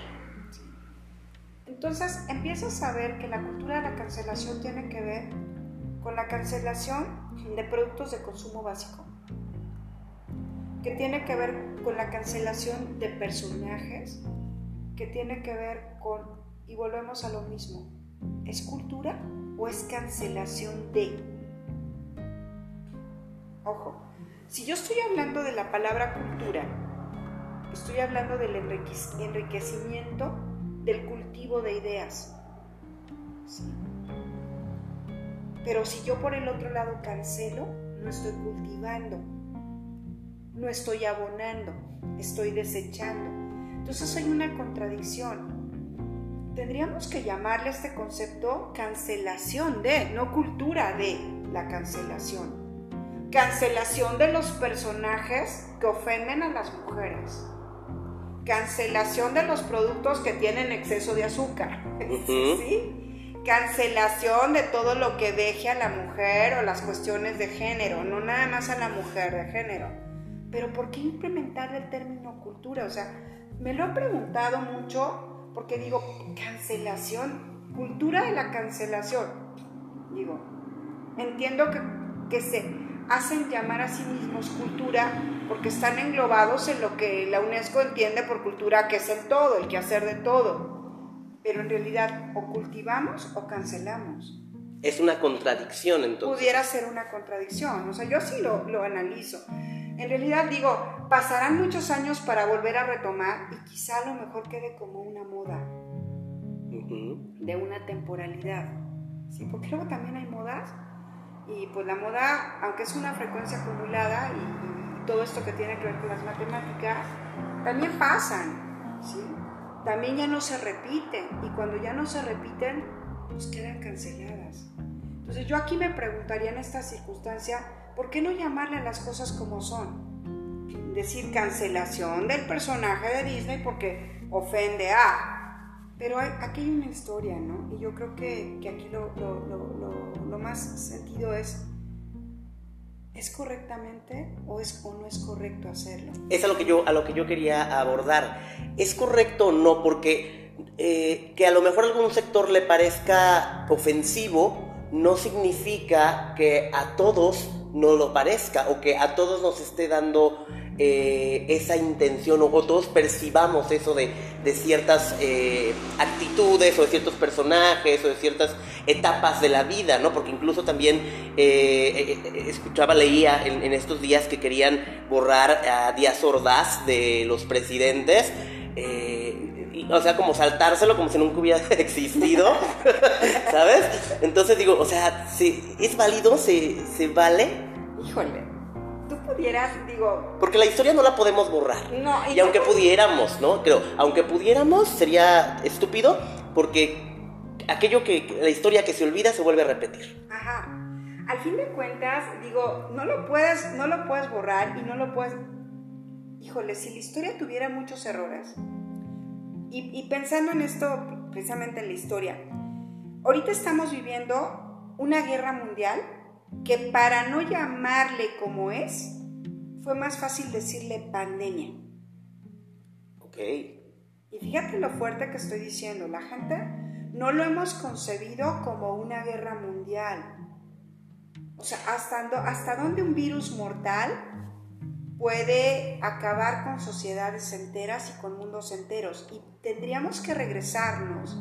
Entonces empiezas a ver que la cultura de la cancelación tiene que ver con la cancelación de productos de consumo básico que tiene que ver con la cancelación de personajes, que tiene que ver con, y volvemos a lo mismo, ¿es cultura o es cancelación de? Ojo, si yo estoy hablando de la palabra cultura, estoy hablando del enriquecimiento del cultivo de ideas. Pero si yo por el otro lado cancelo, no estoy cultivando, no estoy abonando, estoy desechando. Entonces hay una contradicción. Tendríamos que llamarle a este concepto cancelación de, no cultura de la cancelación. Cancelación de los personajes que ofenden a las mujeres. Cancelación de los productos que tienen exceso de azúcar. ¿Sí? Cancelación de todo lo que deje a la mujer o las cuestiones de género, no nada más a la mujer de género pero ¿por qué implementar el término cultura? O sea, me lo he preguntado mucho porque digo, cancelación, cultura de la cancelación. Digo, entiendo que, que se hacen llamar a sí mismos cultura porque están englobados en lo que la UNESCO entiende por cultura, que es el todo, el quehacer de todo. Pero en realidad o cultivamos o cancelamos. Es una contradicción entonces. Pudiera ser una contradicción, o sea, yo así lo, lo analizo. En realidad digo, pasarán muchos años para volver a retomar y quizá a lo mejor quede como una moda de una temporalidad. ¿sí? Porque luego también hay modas y pues la moda, aunque es una frecuencia acumulada y, todo esto que tiene que ver con las matemáticas, también pasan. ¿sí? También ya no se repiten y cuando ya no se repiten, pues quedan canceladas. Entonces yo aquí me preguntaría en esta circunstancia, ¿por qué no llamarle a las cosas como son? Decir cancelación del personaje de Disney porque ofende a... Pero aquí hay una historia, ¿no? Y yo creo que, aquí lo, lo, más sentido es, ¿es correctamente o, es, o no es correcto hacerlo? Es a lo que yo, a lo que yo quería abordar. ¿Es correcto o no? Porque eh, que a lo mejor a algún sector le parezca ofensivo, no significa que a todos no lo parezca o que a todos nos esté dando eh, esa intención o, todos percibamos eso de, ciertas eh, actitudes o de ciertos personajes o de ciertas etapas de la vida, ¿no? Porque incluso también eh, escuchaba, leía en, en, estos días que querían borrar a Díaz Ordaz de los presidentes o sea, como saltárselo como si nunca hubiera existido, ¿sabes? Entonces digo, o sea, ¿es válido? ¿Se, ¿Se vale? Híjole, tú pudieras, digo... Porque la historia no la podemos borrar. No, y, no aunque pudiéramos, ¿no? Creo, aunque pudiéramos sería estúpido porque aquello que la historia que se olvida se vuelve a repetir. Ajá. Al fin de cuentas, digo, no lo puedes, no lo puedes borrar y no lo puedes. Híjole, si la historia tuviera muchos errores. Y, y pensando en esto, precisamente en la historia, ahorita estamos viviendo una guerra mundial que para no llamarle como es, fue más fácil decirle pandemia. Ok. Y fíjate lo fuerte que estoy diciendo, la gente no lo hemos concebido como una guerra mundial. O sea, hasta, hasta dónde un virus mortal puede acabar con sociedades enteras y con mundos enteros. Y tendríamos que regresarnos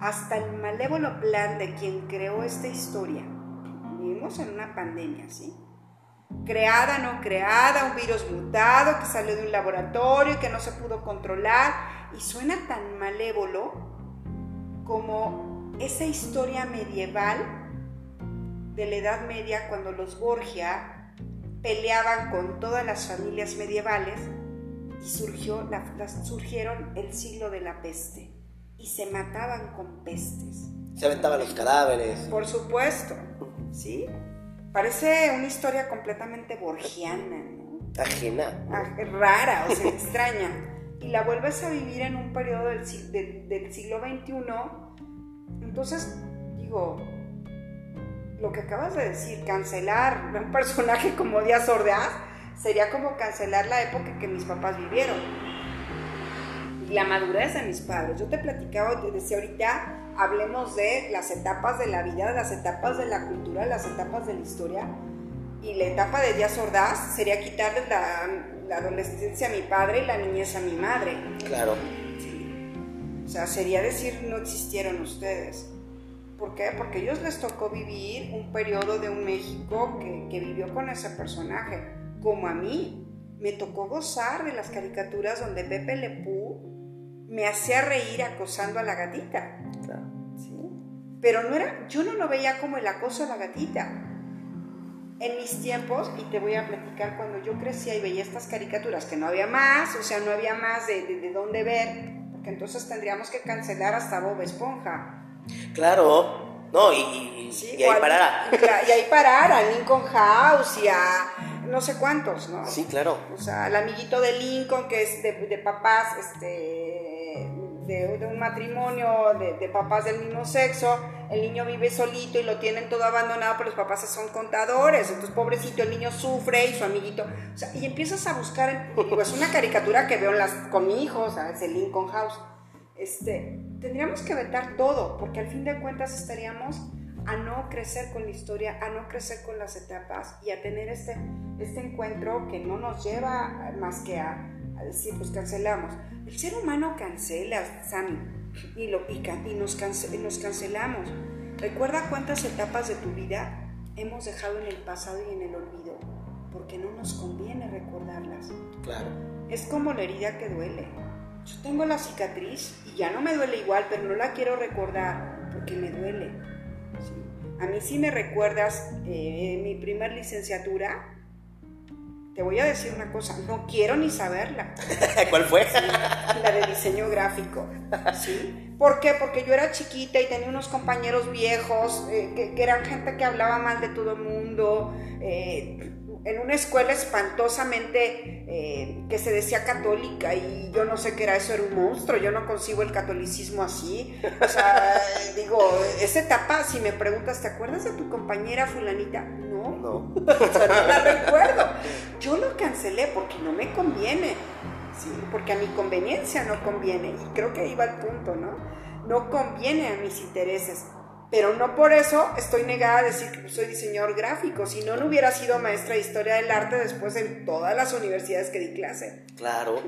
hasta el malévolo plan de quien creó esta historia. Vivimos en una pandemia, ¿sí? creada, no creada, un virus mutado que salió de un laboratorio y que no se pudo controlar y suena tan malévolo como esa historia medieval de la Edad Media cuando los Borgia peleaban con todas las familias medievales y surgió la- las- surgieron el siglo de la peste y se mataban con pestes. Se aventaban los cadáveres. Por supuesto, ¿sí? Parece una historia completamente borgiana, ¿no? Ajena. Ah, rara, o sea, extraña. Y la vuelves a vivir en un periodo del, si- de- del siglo XXI. Entonces, digo, lo que acabas de decir, cancelar un personaje como Díaz Ordaz, sería como cancelar la época que mis papás vivieron. Y la madurez de mis padres. Yo te platicaba, te decía ahorita, hablemos de las etapas de la vida, las etapas de la cultura, las etapas de la historia. Y la etapa de Díaz Ordaz sería quitarles la, la adolescencia a mi padre y la niñez a mi madre. Claro. O sea, sería decir no existieron ustedes. ¿Por qué? Porque a ellos les tocó vivir un periodo de un México que, que vivió con ese personaje, como a mí. Me tocó gozar de las caricaturas donde Pepe Le Pew me hacía reír acosando a la gatita. ¿sí? Pero no era, yo no lo veía como el acoso a la gatita. En mis tiempos, y te voy a platicar cuando yo crecía y veía estas caricaturas, que no había más, o sea, no había más de, de, de dónde ver, porque entonces tendríamos que cancelar hasta Bob Esponja. Claro. No, y, y, ¿sí? y ahí a- parará. Y, ahí parar, a Lincoln House y a no sé cuántos, ¿no? Sí, claro. O sea, el amiguito de Lincoln, que es de, de papás, este, de, de un matrimonio, de, de papás del mismo sexo, el niño vive solito y lo tienen todo abandonado, pero los papás son contadores, entonces pobrecito, el niño sufre y su amiguito, o sea, y empiezas a buscar, digo, es una caricatura que veo en las, con mi hijo, o sea, es el Lincoln House, este, tendríamos que vetar todo, porque al fin de cuentas estaríamos a no crecer con la historia, a no crecer con las etapas y a tener este, este encuentro que no nos lleva más que a, a decir, pues cancelamos. El ser humano cancela, Sammy, y, lo, y, y nos, cance- nos cancelamos. Recuerda cuántas etapas de tu vida hemos dejado en el pasado y en el olvido, porque no nos conviene recordarlas. Claro. Es como la herida que duele. Yo tengo la cicatriz y ya no me duele igual, pero no la quiero recordar porque me duele. ¿sí? A mí sí me recuerdas eh, mi primer licenciatura. Te voy a decir una cosa, no quiero ni saberla, ¿Cuál fue? la de diseño gráfico. ¿sí? ¿Por qué? Porque yo era chiquita y tenía unos compañeros viejos eh, que, que eran gente que hablaba mal de todo el mundo. eh, en una escuela espantosamente eh, que se decía católica y yo no sé qué era eso, era un monstruo, yo no concibo el catolicismo así. O sea, digo, esa etapa, si me preguntas, ¿te acuerdas de tu compañera fulanita? No, No. o sea, no la recuerdo. Yo lo cancelé porque no me conviene, ¿sí? porque a mi conveniencia no conviene, y creo que ahí va el punto, ¿no? No conviene a mis intereses, pero no por eso estoy negada a decir que soy diseñador gráfico, si no, no hubiera sido maestra de historia del arte después en todas las universidades que di clase. Claro,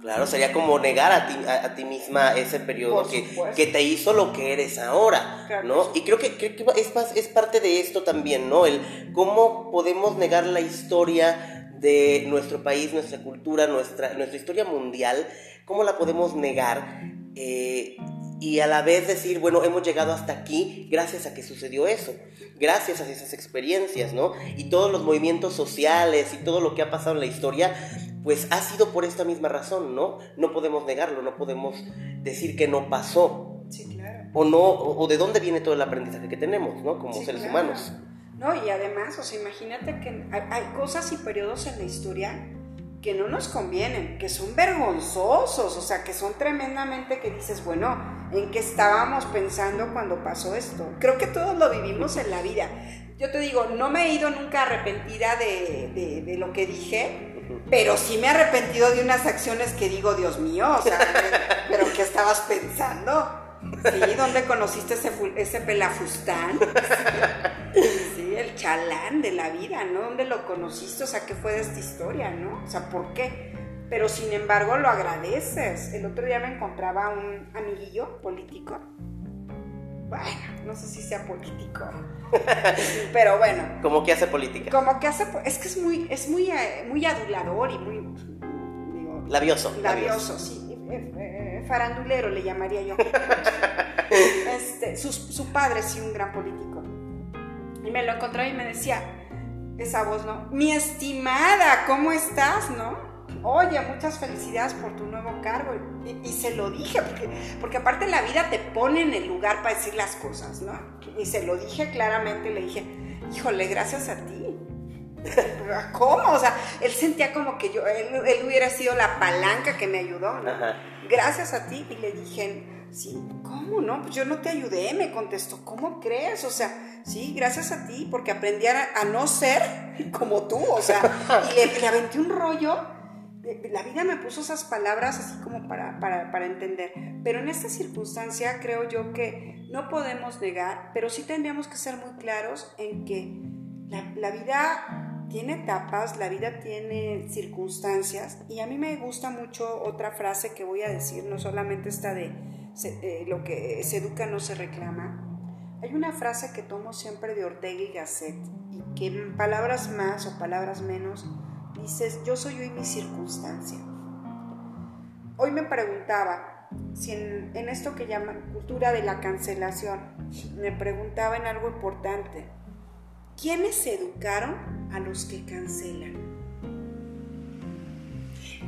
claro, sería como negar a ti, a, a ti misma ese periodo que, que te hizo lo que eres ahora, Claro ¿no? Y creo que, creo que es, más- es parte de esto también, ¿no? El cómo podemos negar la historia de nuestro país, nuestra cultura, nuestra, nuestra historia mundial, cómo la podemos negar eh, y a la vez decir, bueno, hemos llegado hasta aquí gracias a que sucedió eso, gracias a esas experiencias, ¿no? Y todos los movimientos sociales y todo lo que ha pasado en la historia, pues ha sido por esta misma razón, ¿no? No podemos negarlo, no podemos decir que no pasó. Sí, claro. O no, o, de dónde viene todo el aprendizaje que tenemos, ¿no? Como seres humanos. No, y además, o sea, imagínate que hay cosas y periodos en la historia que no nos convienen, que son vergonzosos, o sea, que son tremendamente que dices, bueno, ¿en qué estábamos pensando cuando pasó esto? Creo que todos lo vivimos en la vida. Yo te digo, no me he ido nunca arrepentida de, de, lo que dije, pero sí me he arrepentido de unas acciones que digo, Dios mío, o sea, pero ¿qué estabas pensando? Sí, ¿dónde conociste ese, ese pelafustán? Sí, chalán de la vida, ¿no? ¿Dónde lo conociste? O sea, ¿qué fue de esta historia, no? O sea, ¿por qué? Pero sin embargo lo agradeces. El otro día me encontraba un amiguillo político. Bueno, no sé si sea político. pero bueno. ¿Cómo que hace política? Como que hace. Es que es muy, es muy, eh, muy adulador y muy. Digo, labioso. Labioso, sí eh, eh, farandulero le llamaría yo. este, su, padre sí, un gran político. Y me lo encontré y me decía, esa voz, ¿no? Mi estimada, ¿cómo estás, no? Oye, muchas felicidades por tu nuevo cargo. Y, se lo dije, porque, porque aparte la vida te pone en el lugar para decir las cosas, ¿no? Y se lo dije claramente, le dije, híjole, gracias a ti ¿Cómo? O sea, él sentía como que yo, él, hubiera sido la palanca que me ayudó, ¿no? Gracias a ti. Y le dije, sí, ¿cómo no? Pues yo no te ayudé, me contestó, ¿cómo crees? O sea, sí, gracias a ti, porque aprendí a, no ser como tú, o sea, y le, le, aventé un rollo. La vida me puso esas palabras así como para, para, para entender. Pero en esta circunstancia creo yo que no podemos negar, pero sí tendríamos que ser muy claros en que la, la vida tiene etapas, la vida tiene circunstancias y a mí me gusta mucho otra frase que voy a decir, no solamente esta de eh, lo que se educa no se reclama. Hay una frase que tomo siempre de Ortega y Gasset y que en palabras más o palabras menos dices, yo soy hoy mi circunstancia. Hoy me preguntaba si en, en esto que llaman cultura de la cancelación, me preguntaba en algo importante ¿Quiénes educaron a los que cancelan?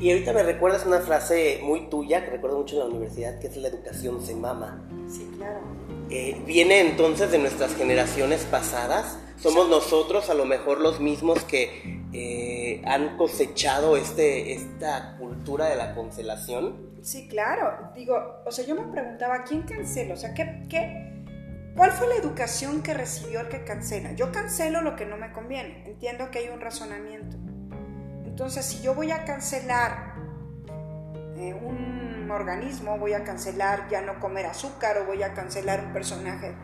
Y ahorita me recuerdas una frase muy tuya que recuerdo mucho en la universidad, que es la educación se mama. Sí, claro. Eh, viene entonces de nuestras generaciones pasadas. Somos nosotros a lo mejor los mismos que eh, han cosechado este, esta cultura de la cancelación. Sí, claro. Digo, o sea, yo me preguntaba, ¿quién cancela? O sea, ¿qué, qué, ¿Cuál fue la educación que recibió el que cancela? Yo cancelo lo que no me conviene. Entiendo que hay un razonamiento. Entonces, si yo voy a cancelar eh, un organismo, voy a cancelar ya no comer azúcar, o voy a cancelar un personaje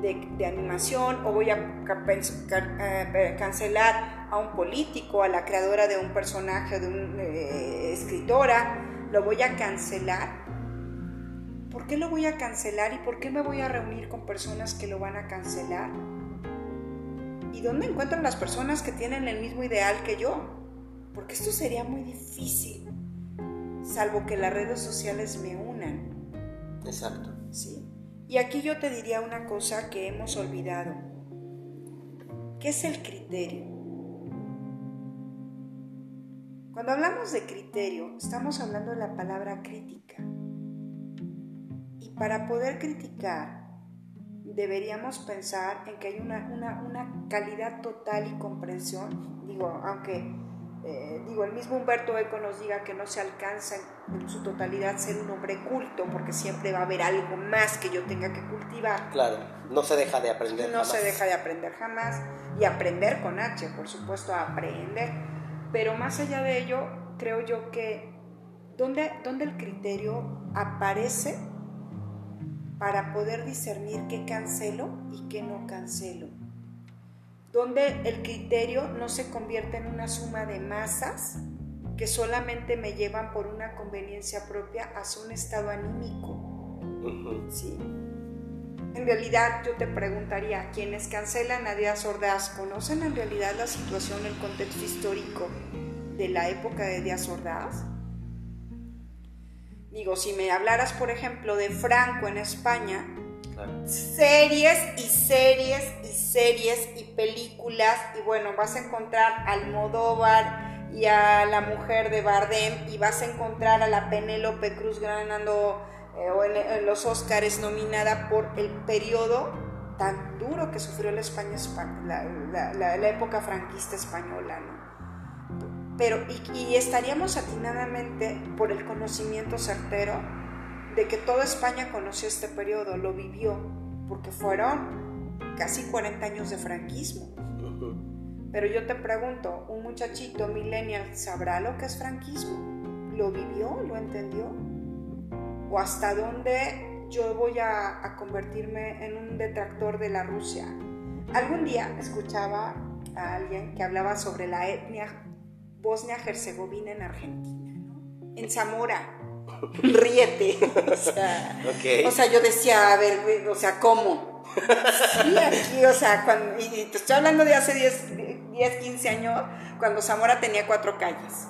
de, animación, o voy a eh, cancelar a un político, a la creadora de un personaje, de una eh, escritora, lo voy a cancelar ¿Por qué lo voy a cancelar y por qué me voy a reunir con personas que lo van a cancelar? ¿Y dónde encuentro las personas que tienen el mismo ideal que yo? Porque esto sería muy difícil, salvo que las redes sociales me unan. Exacto. Sí. Y aquí yo te diría una cosa que hemos olvidado. ¿Qué es el criterio? Cuando hablamos de criterio, estamos hablando de la palabra crítica para poder criticar, deberíamos pensar en que hay una, calidad total y comprensión. Digo, aunque eh, digo, el mismo Humberto Eco nos diga que no se alcanza en, su totalidad ser un hombre culto, porque siempre va a haber algo más que yo tenga que cultivar. Claro, no se deja de aprender. No se deja de aprender jamás. Y aprender con H, por supuesto, aprender. Pero más allá de ello, creo yo que donde, donde el criterio aparece para poder discernir qué cancelo y qué no cancelo. Donde el criterio no se convierte en una suma de masas que solamente me llevan por una conveniencia propia hacia un estado anímico. ¿Sí? En realidad yo te preguntaría, ¿quiénes cancelan a Díaz Ordaz conocen en realidad la situación, el contexto histórico de la época de Díaz Ordaz? Digo, si me hablaras, por ejemplo, de Franco en España, series y series y series y películas, y bueno, vas a encontrar al Almodóvar y a la mujer de Bardem, y vas a encontrar a la Penélope Cruz ganando eh, o en, los Óscares nominada por el periodo tan duro que sufrió la, España, la, época franquista española, ¿no? Pero, y, estaríamos atinadamente por el conocimiento certero de que toda España conoció este periodo, lo vivió, porque fueron casi 40 años de franquismo. Pero yo te pregunto, ¿un muchachito millennial sabrá lo que es franquismo? ¿Lo vivió? ¿Lo entendió? ¿O hasta dónde yo voy a, a convertirme en un detractor de la Rusia? Algún día escuchaba a alguien que hablaba sobre la etnia Bosnia-Herzegovina en Argentina, ¿no? En Zamora. Ríete. O sea, yo decía, a ver, o sea, ¿cómo? Sí, aquí, o sea, cuando, y te estoy hablando de hace 10, 10 15 años, cuando Zamora tenía cuatro calles.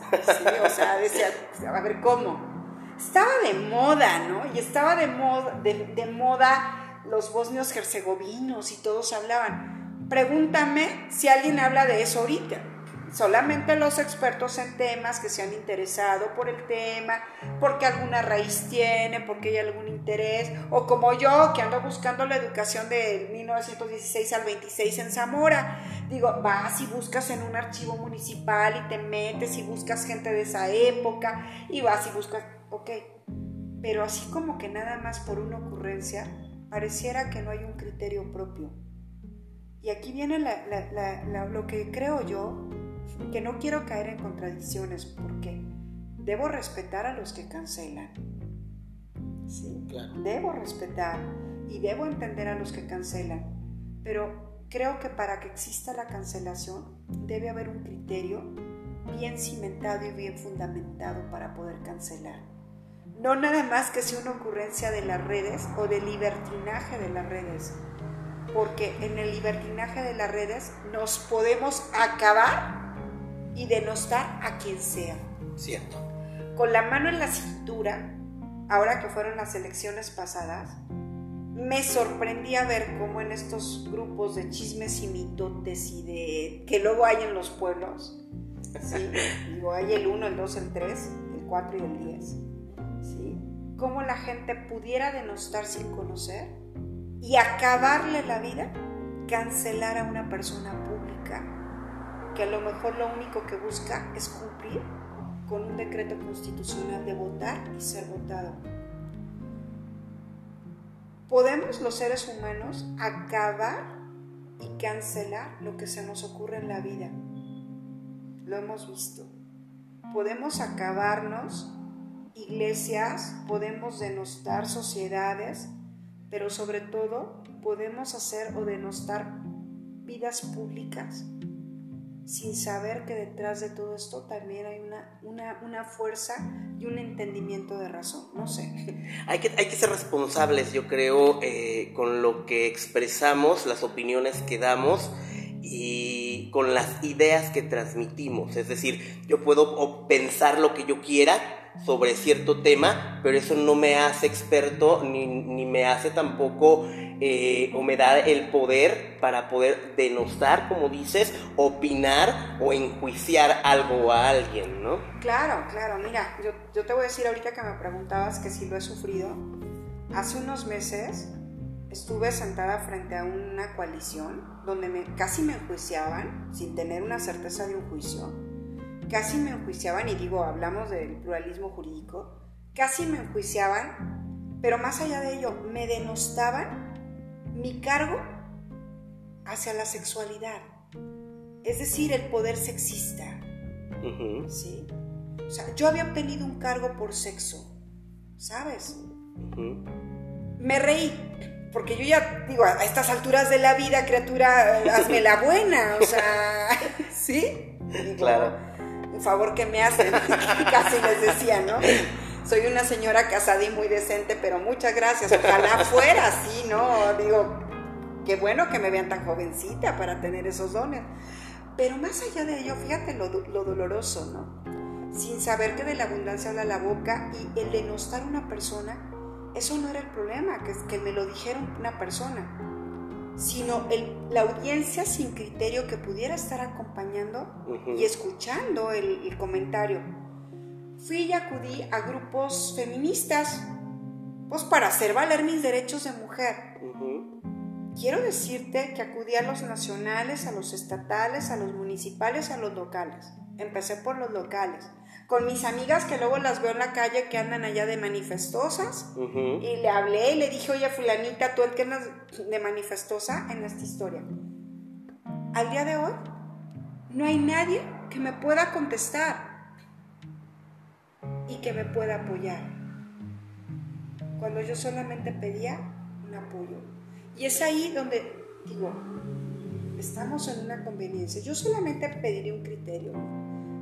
o sea, decía, a ver, ¿cómo? Estaba de moda, ¿no? Y estaba de moda, de moda los bosnios herzegovinos y todos hablaban. Pregúntame si alguien habla de eso ahorita solamente los expertos en temas que se han interesado por el tema, porque alguna raíz tiene, porque hay algún interés, o como yo que ando buscando la educación de 1916 al 26 en Zamora. Digo, vas y buscas en un archivo municipal y te metes y buscas gente de esa época y vas y buscas, ok, pero así como que nada más por una ocurrencia, pareciera que no hay un criterio propio. Y aquí viene lo que creo yo, que no quiero caer en contradicciones porque debo respetar a los que cancelan. Sí, claro. Debo respetar y debo entender a los que cancelan, pero creo que para que exista la cancelación debe haber un criterio bien cimentado y bien fundamentado para poder cancelar. No nada más que sea una ocurrencia de las redes o del libertinaje de las redes, porque en el libertinaje de las redes nos podemos acabar y denostar a quien sea. Cierto. Con la mano en la cintura, ahora que fueron las elecciones pasadas, me sorprendía ver cómo en estos grupos de chismes y mitotes y de que luego hay en los pueblos, ¿sí? digo, hay el 1, el 2, el 3, el 4 y el 10, ¿sí? cómo la gente pudiera denostar sin conocer y acabarle la vida, cancelar a una persona pública que a lo mejor lo único que busca es cumplir con un decreto constitucional de votar y ser votado. Podemos los seres humanos acabar y cancelar lo que se nos ocurre en la vida. Lo hemos visto. Podemos acabarnos iglesias, podemos denostar sociedades, pero sobre todo podemos hacer o denostar vidas públicas sin saber que detrás de todo esto también hay una, una, fuerza y un entendimiento de razón, no sé. Hay que, hay que ser responsables, yo creo, eh, con lo que expresamos, las opiniones que damos y con las ideas que transmitimos. Es decir, yo puedo pensar lo que yo quiera, sobre cierto tema, pero eso no me hace experto ni, ni me hace tampoco eh, o me da el poder para poder denostar, como dices, opinar o enjuiciar algo a alguien, ¿no? Claro, claro, mira, yo, yo te voy a decir ahorita que me preguntabas que si lo he sufrido, hace unos meses estuve sentada frente a una coalición donde casi me enjuiciaban sin tener una certeza de un juicio. Casi me enjuiciaban, y digo, hablamos del pluralismo jurídico, casi me enjuiciaban, pero más allá de ello, me denostaban mi cargo hacia la sexualidad, es decir, el poder sexista. ¿Sí? O sea, yo había obtenido un cargo por sexo, ¿sabes? Me reí, porque yo ya digo, a estas alturas de la vida, criatura, hazme la buena, o sea, ¿sí? claro un favor que me hacen, casi les decía, ¿no? Soy una señora casada y muy decente, pero muchas gracias, ojalá fuera así, ¿no? Digo, qué bueno que me vean tan jovencita para tener esos dones. Pero más allá de ello, fíjate lo, lo doloroso, ¿no? sin saber que de la abundancia habla la boca y el denostar a una persona, eso no era el problema, que, que me lo dijeron una persona, sino el, la audiencia sin criterio que pudiera estar acompañando y escuchando el, el, comentario. Fui y acudí a grupos feministas, pues para hacer valer mis derechos de mujer. Quiero decirte que acudí a los nacionales, a los estatales, a los municipales, a los locales. Empecé por los locales con mis amigas que luego las veo en la calle que andan allá de manifestosas y le hablé y le dije, oye fulanita, tú andas de manifestosa en esta historia. Al día de hoy no hay nadie que me pueda contestar y que me pueda apoyar. Cuando yo solamente pedía un apoyo. Y es ahí donde digo, estamos en una conveniencia. Yo solamente pediría un criterio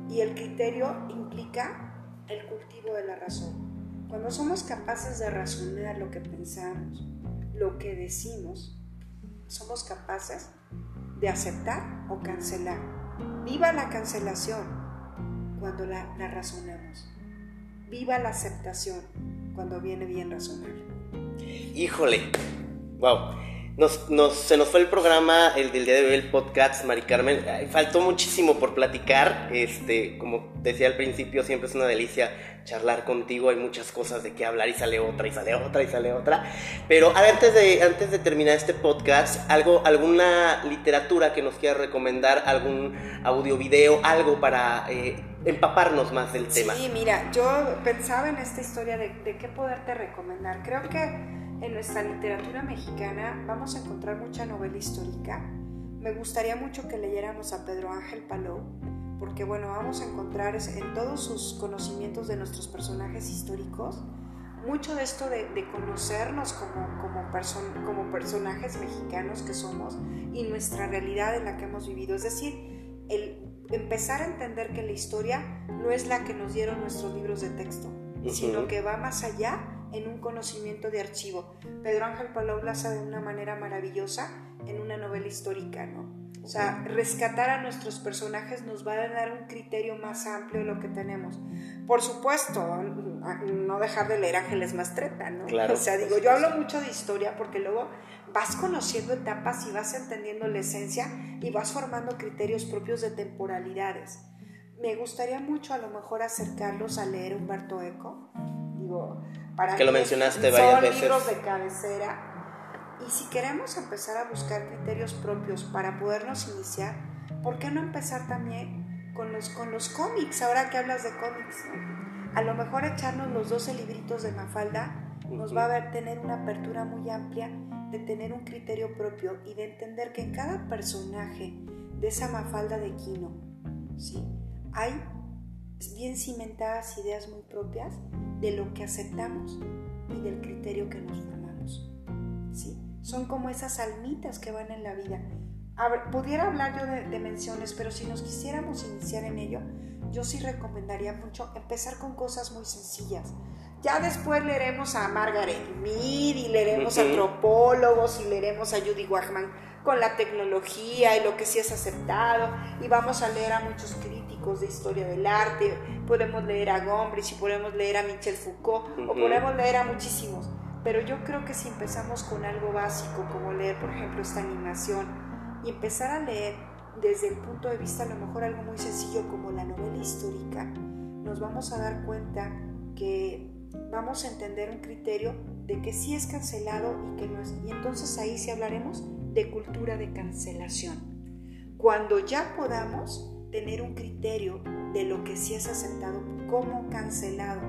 y el criterio implica el cultivo de la razón. Cuando somos capaces de razonar lo que pensamos, lo que decimos, somos capaces de aceptar o cancelar. Viva la cancelación cuando la, la razonamos. Viva la aceptación cuando viene bien razonar. Híjole, wow. Nos, nos, se nos fue el programa, el del día de hoy, el podcast, Mari Carmen. faltó muchísimo por platicar. Este, como decía al principio, siempre es una delicia charlar contigo. Hay muchas cosas de qué hablar y sale otra, y sale otra, y sale otra. Pero antes de, antes de terminar este podcast, algo, alguna literatura que nos quiera recomendar, algún audio, video, algo para eh, empaparnos más del tema. Sí, mira, yo pensaba en esta historia de, de qué poderte recomendar. Creo que en nuestra literatura mexicana vamos a encontrar mucha novela histórica. Me gustaría mucho que leyéramos a Pedro Ángel Palou, porque bueno, vamos a encontrar en todos sus conocimientos de nuestros personajes históricos mucho de esto de, conocernos como, como, como personajes mexicanos que somos y nuestra realidad en la que hemos vivido. Es decir, el empezar a entender que la historia no es la que nos dieron nuestros libros de texto, sino que va más allá en un conocimiento de archivo. Pedro Ángel Palau lo hace de una manera maravillosa en una novela histórica, ¿no? O sea, rescatar a nuestros personajes nos va a dar un criterio más amplio de lo que tenemos. Por supuesto, no dejar de leer Ángeles Mastreta, ¿no? Claro. O sea, digo, yo hablo mucho de historia porque luego vas conociendo etapas y vas entendiendo la esencia y vas formando criterios propios de temporalidades. Me gustaría mucho a lo mejor acercarlos a leer Humberto Eco. Digo, para que lo mencionaste varias veces. libros de cabecera. Y si queremos empezar a buscar criterios propios para podernos iniciar, ¿por qué no empezar también con los, con los cómics? Ahora que hablas de cómics, a lo mejor echarnos los 12 libritos de Mafalda nos va a tener una apertura muy amplia de tener un criterio propio y de entender que en cada personaje de esa Mafalda de Quino, ¿sí? hay bien cimentadas ideas muy propias de lo que aceptamos y del criterio que nos formamos. ¿sí? Son como esas almitas que van en la vida. pudiera hablar yo de, menciones, pero si nos quisiéramos iniciar en ello, yo sí recomendaría mucho empezar con cosas muy sencillas. Ya después leeremos a Margaret Mead y leeremos a antropólogos y leeremos a Judy Wachman con la tecnología y lo que sí es aceptado. Y vamos a leer a muchos críticos de historia del arte, podemos leer a Gombrich y podemos leer a Michel Foucault o podemos leer a muchísimos, pero yo creo que si empezamos con algo básico como leer por ejemplo esta animación y empezar a leer desde el punto de vista a lo mejor algo muy sencillo como la novela histórica, nos vamos a dar cuenta que vamos a entender un criterio de que sí es cancelado y que no es. Y entonces ahí sí hablaremos de cultura de cancelación. Cuando ya podamos tener un criterio de lo que sí es aceptado como cancelado.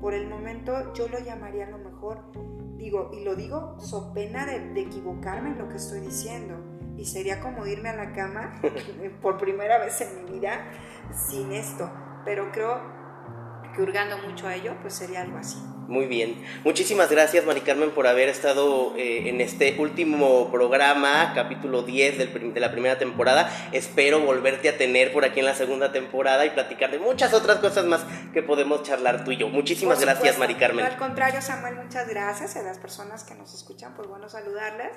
Por el momento yo lo llamaría a lo mejor, digo, y lo digo so pena de, de equivocarme en lo que estoy diciendo. Y sería como irme a la cama por primera vez en mi vida sin esto. Pero creo que hurgando mucho a ello, pues sería algo así. Muy bien. Muchísimas gracias, Mari Carmen, por haber estado eh, en este último programa, capítulo 10 de la primera temporada. Espero volverte a tener por aquí en la segunda temporada y platicar de muchas otras cosas más que podemos charlar tú y yo. Muchísimas gracias, Mari Carmen. al contrario, Samuel, muchas gracias a las personas que nos escuchan. Pues bueno, saludarles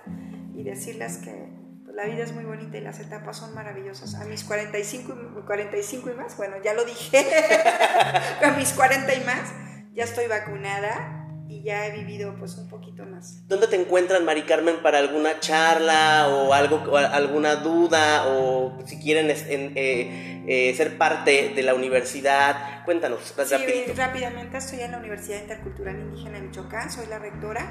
y decirles que la vida es muy bonita y las etapas son maravillosas. A mis 45, 45 y más, bueno, ya lo dije, a mis 40 y más, ya estoy vacunada y ya he vivido pues un poquito más. ¿Dónde te encuentran, Mari Carmen, para alguna charla o algo, o alguna duda o si quieren eh, eh, ser parte de la universidad? Cuéntanos. Sí, rápidamente estoy en la Universidad Intercultural Indígena de Michoacán, soy la rectora.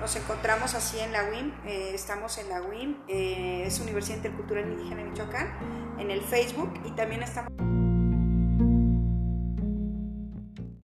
Nos encontramos así en la UIM, eh, estamos en la UIM, es Universidad Intercultural Indígena de Michoacán, en el Facebook y también estamos...